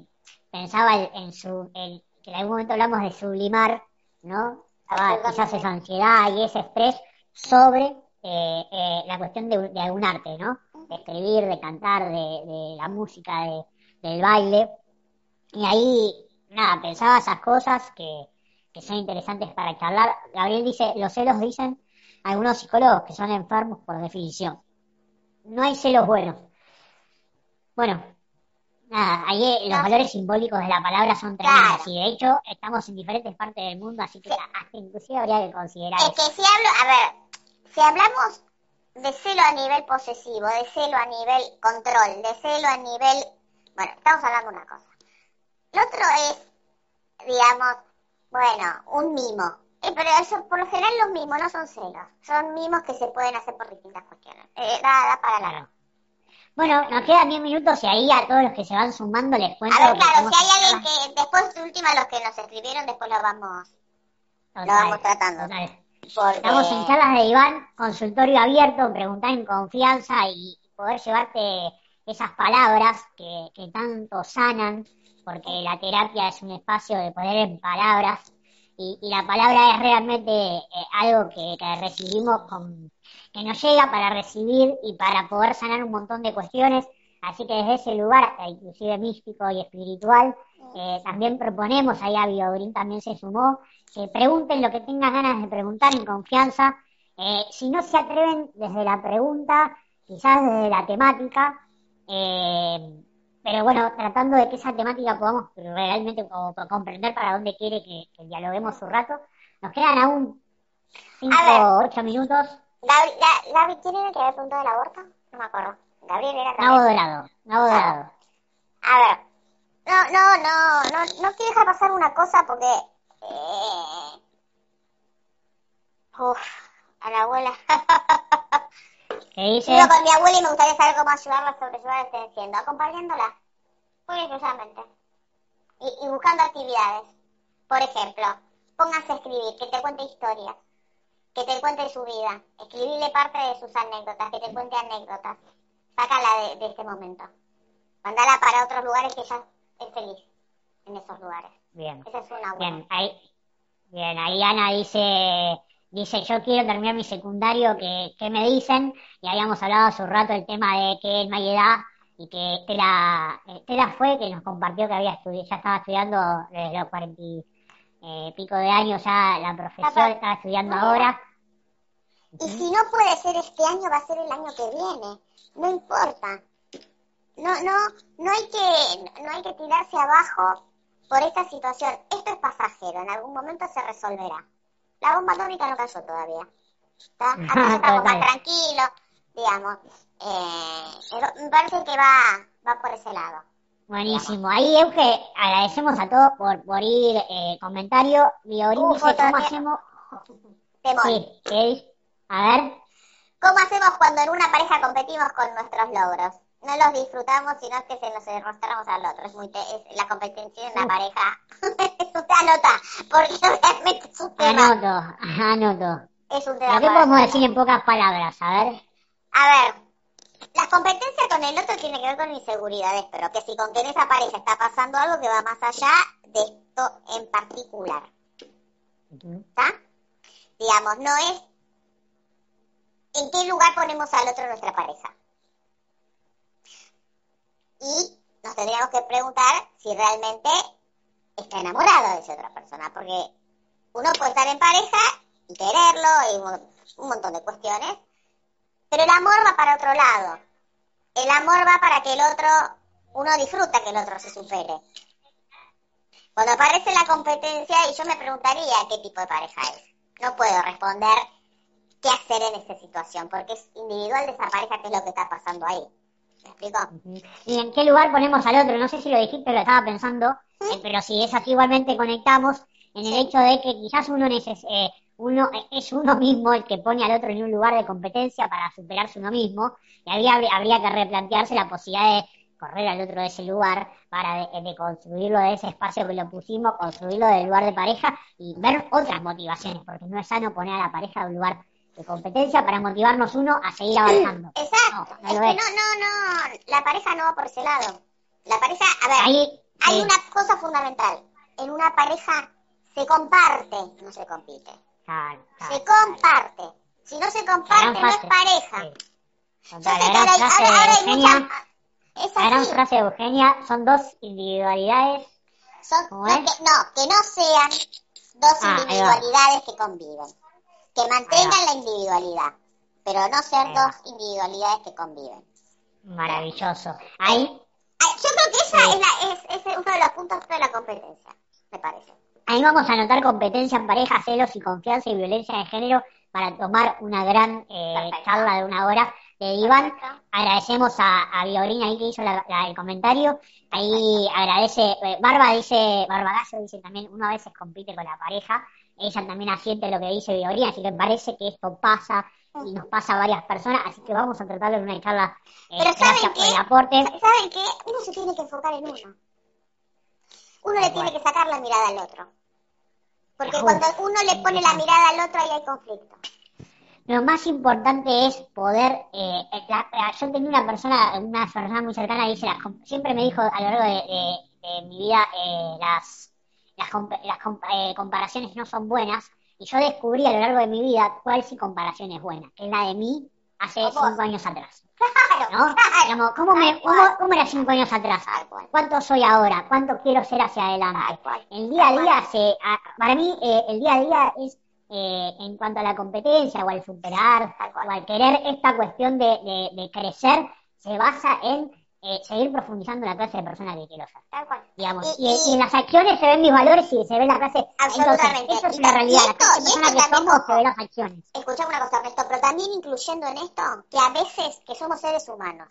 pensaba en, su, que en algún momento hablamos de sublimar, ¿no? quizás esa ansiedad y ese estrés sobre la cuestión de, algún arte, ¿no? De escribir, de cantar, de, la música, de, del baile. Y ahí, nada, pensaba esas cosas que, que son interesantes para charlar. Gabriel dice, los celos dicen algunos psicólogos que son enfermos por definición. No hay celos buenos. Bueno, nada, ahí los valores simbólicos de la palabra son tremendos y de hecho estamos en diferentes partes del mundo, así que hasta inclusive habría que considerar. Es que si hablo, a ver, si hablamos de celo a nivel posesivo, de celo a nivel control, de celo a nivel, bueno, estamos hablando de una cosa. Lo otro es, digamos, bueno, un mimo. Eh, pero eso, por lo general los mimos no son celos, son mimos que se pueden hacer por distintas cuestiones. Eh, da, para largo. Bueno, nos quedan 10 minutos y ahí a todos los que se van sumando les cuento. A ver, claro, si hay alguien que después, última, los que nos escribieron, después lo vamos, lo vamos tratando. Estamos en charlas de Iván, consultorio abierto, preguntar en confianza y poder llevarte esas palabras que, que tanto sanan porque la terapia es un espacio de poder en palabras y, la palabra es realmente eh, algo que, recibimos con, que nos llega para recibir y para poder sanar un montón de cuestiones. Así que desde ese lugar, e inclusive místico y espiritual, eh, también proponemos, ahí a Biogrin también se sumó, que pregunten lo que tengan ganas de preguntar en confianza. Eh, si no se atreven desde la pregunta, quizás desde la temática, eh, pero bueno, tratando de que esa temática podamos realmente comprender para dónde quiere que, dialoguemos un rato. Nos quedan aún 5 o 8 minutos. Gaby, ¿quién era que había preguntado del aborto? No me acuerdo. Gabriel era Nabo Dorado. Nabo Dorado. A ver. No, no, no, no, no quiero dejar pasar una cosa porque... Eh... Uf, a la abuela. [laughs] Vivo con mi abuela y me gustaría saber cómo ayudarla a sobrellevar este enciendo, acompañándola, muy precisamente. Y, y buscando actividades. Por ejemplo, póngase a escribir, que te cuente historias, que te cuente su vida, escribirle parte de sus anécdotas, que te cuente anécdotas. Sácala de, este momento. Mandala para otros lugares que ella es feliz en esos lugares. Bien. Esa es una Bien, ahí, bien, ahí Ana dice dice, yo quiero terminar mi secundario, ¿qué, me dicen? Y habíamos hablado hace un rato del tema de que no hay edad y que Tela, Tela fue que nos compartió que había estudiado, ya estaba estudiando desde los cuarenta y eh, pico de años, ya la profesora estaba estudiando ahora. Y si no puede ser este año, va a ser el año que viene. No importa. No, no, no hay que, no hay que tirarse abajo por esta situación. Esto es pasajero, en algún momento se resolverá. La bomba atómica no cayó todavía. ¿Está? estamos más tranquilos, digamos. Eh, me parece que va, va por ese lado. Buenísimo. Ahí, Euge, agradecemos a todos por, por ir eh, comentario. Biorín dice cómo hacemos... Sí, ¿qué? A ver. ¿Cómo hacemos cuando en una pareja competimos con nuestros logros? No los disfrutamos, sino que se los demostramos al otro. Es muy la competencia en la pareja. [laughs] Usted anota, porque realmente es un tema. Anoto, anoto. Es un tema. ¿Qué podemos decir en pocas palabras? A ver. A ver, la competencia con el otro tiene que ver con inseguridades, pero que si con que en esa pareja está pasando algo que va más allá de esto en particular. ¿Está? Digamos, no es en qué lugar ponemos al otro nuestra pareja y nos tendríamos que preguntar si realmente está enamorado de esa otra persona, porque uno puede estar en pareja y quererlo y un, montón de cuestiones, pero el amor va para otro lado. El amor va para que el otro, uno disfruta que el otro se supere. Cuando aparece la competencia, y yo me preguntaría qué tipo de pareja es. No puedo responder qué hacer en esa situación, porque es individual de esa pareja qué es lo que está pasando ahí. ¿Me explico? ¿Y en qué lugar ponemos al otro? No sé si lo dijiste, lo estaba pensando, eh, pero si es así, igualmente conectamos en el hecho de que quizás uno, eh, uno es uno mismo el que pone al otro en un lugar de competencia para superarse uno mismo, y habría, habría que replantearse la posibilidad de correr al otro de ese lugar para de, construirlo de ese espacio que lo pusimos, construirlo del lugar de pareja y ver otras motivaciones, porque no es sano poner a la pareja en un lugar de competencia para motivarnos uno a seguir avanzando. [clears throat] Exacto. No, no, no, no, la pareja no va por ese lado. La pareja, a ver, hay una cosa fundamental. En una pareja se comparte, no se compite. se comparte. Si no se comparte, no es pareja. Yo sé que ahora, hay mucha... La gran frase de Eugenia, son dos individualidades. Son, no, que, no, que no sean dos ah, individualidades que conviven. Que mantengan la individualidad, pero no ser dos individualidades que conviven. Maravilloso. Ahí. Yo creo que esa es, la, es, es uno de los puntos de la competencia, me parece. Ahí vamos a anotar competencia en pareja, celos y confianza y violencia de género para tomar una gran eh, charla de una hora de Iván. Agradecemos a, a ahí que hizo el comentario. Ahí agradece, eh, Barba dice, Barbagazo dice también, uno a veces compite con la pareja. Ella también asiente lo que dice Viorina, así que parece que esto pasa y nos pasa a varias personas, así que vamos a tratarlo en una charla. Eh, Pero ¿saben por el aporte. ¿Saben qué? Uno se tiene que enfocar en uno. Uno le tiene que sacar la mirada al otro. Porque cuando uno le pone la mirada al otro, ahí hay conflicto. Lo más importante es poder, eh, yo tenía una persona, una persona muy cercana, dice, siempre me dijo a lo largo de, mi vida, eh, las, las, eh, comparaciones no son buenas, y yo descubrí a lo largo de mi vida cuál sí comparación es buena, que es la de mí hace cinco años atrás. [laughs] ¿no? ¿cómo, me, cómo, era cinco años atrás? ¿Cuánto soy ahora? ¿Cuánto quiero ser hacia adelante? El día a día, se, para mí, el día a día es eh, en cuanto a la competencia o al superar o al querer esta cuestión de, de, crecer, se basa en eh, seguir profundizando en la clase de persona que quiero ser. Digamos, y, en las acciones se ven mis valores y se ve la clase. Absolutamente. eso es la realidad. la clase de que somos se ve las acciones. Escuchame una cosa, Ernesto, pero también incluyendo en esto que a veces que somos seres humanos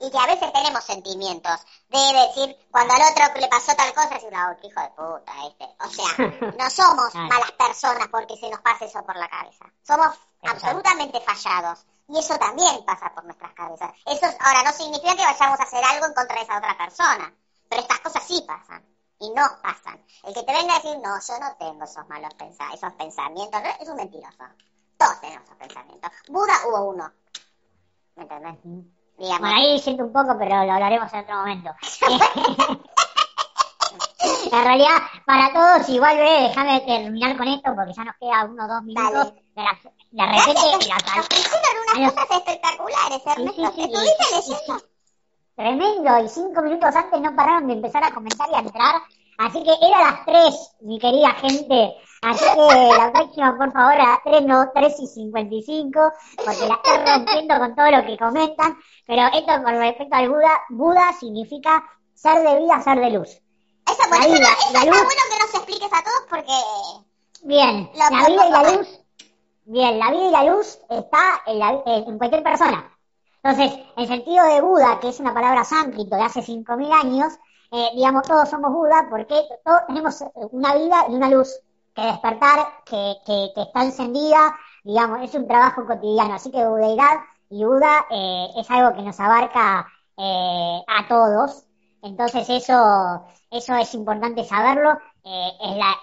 y que a veces tenemos sentimientos de decir, cuando al otro le pasó tal cosa, decir, oh, hijo de puta, este. O sea, [laughs] no somos malas personas porque se nos pase eso por la cabeza. Somos absolutamente fallados. Y eso también pasa por nuestras cabezas. Eso ahora no significa que vayamos a hacer algo en contra de esa otra persona. Pero estas cosas sí pasan. Y no pasan. El que te venga a decir, no, yo no tengo esos malos pensamientos, esos pensamientos, es un mentiroso. Todos tenemos esos pensamientos. Buda hubo uno. ¿Me entendés? Bueno, ahí siento un poco, pero lo hablaremos en otro momento. [laughs] [laughs] [laughs] en realidad, para todos, igual, ve, déjame terminar con esto porque ya nos queda uno o dos minutos. De, la, de repente, la tal. unas cosas espectaculares, Ernesto. Sí, sí, sí, Tremendo, y cinco minutos antes no pararon de empezar a comentar y a entrar. Así que era las tres, mi querida gente. Así que la próxima, por favor, a las 3, no, 3 y 55, porque la estoy rompiendo con todo lo que comentan. Pero esto con respecto al Buda, Buda significa ser de vida, ser de luz. Eso, por eso, vida, está bueno que nos expliques a todos porque... Bien, la vida y la luz, bien, la vida y la luz está en, la, en cualquier persona. Entonces, el sentido de Buda, que es una palabra sánscrito de hace 5.000 años, eh, digamos, todos somos Buda porque todos tenemos una vida y una luz que despertar, que, que, que está encendida, digamos, es un trabajo cotidiano. Así que budeidad y Buda eh, es algo que nos abarca eh, a todos. Entonces eso, eso es importante saberlo. Eh, es la,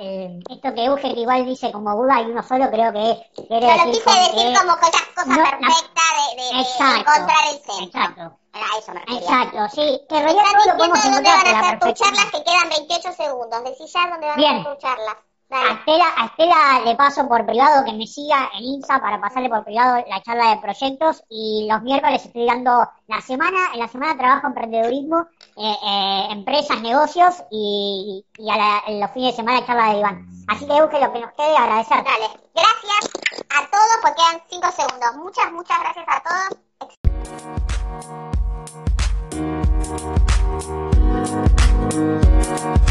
esto que Euge que igual dice como Buda y uno solo, creo que quiere decir, quise decir como cosa, cosa no, perfecta de, de, exacto, encontrar el centro. Exacto. A eso me refería. Exacto, sí. Que en realidad todo lo podemos dónde van a hacer tus charlas que quedan 28 segundos. ya dónde van Bien. a hacer tus charlas. A Estela, le paso por privado que me siga en Insta para pasarle por privado la charla de proyectos y los miércoles estoy dando la semana, en la semana trabajo emprendedurismo, eh, eh, empresas, negocios y, y a los fines de semana charla de Iván. Así que busque lo que nos quede, agradecer. Dale, gracias a todos porque quedan cinco segundos. Muchas, muchas gracias a todos.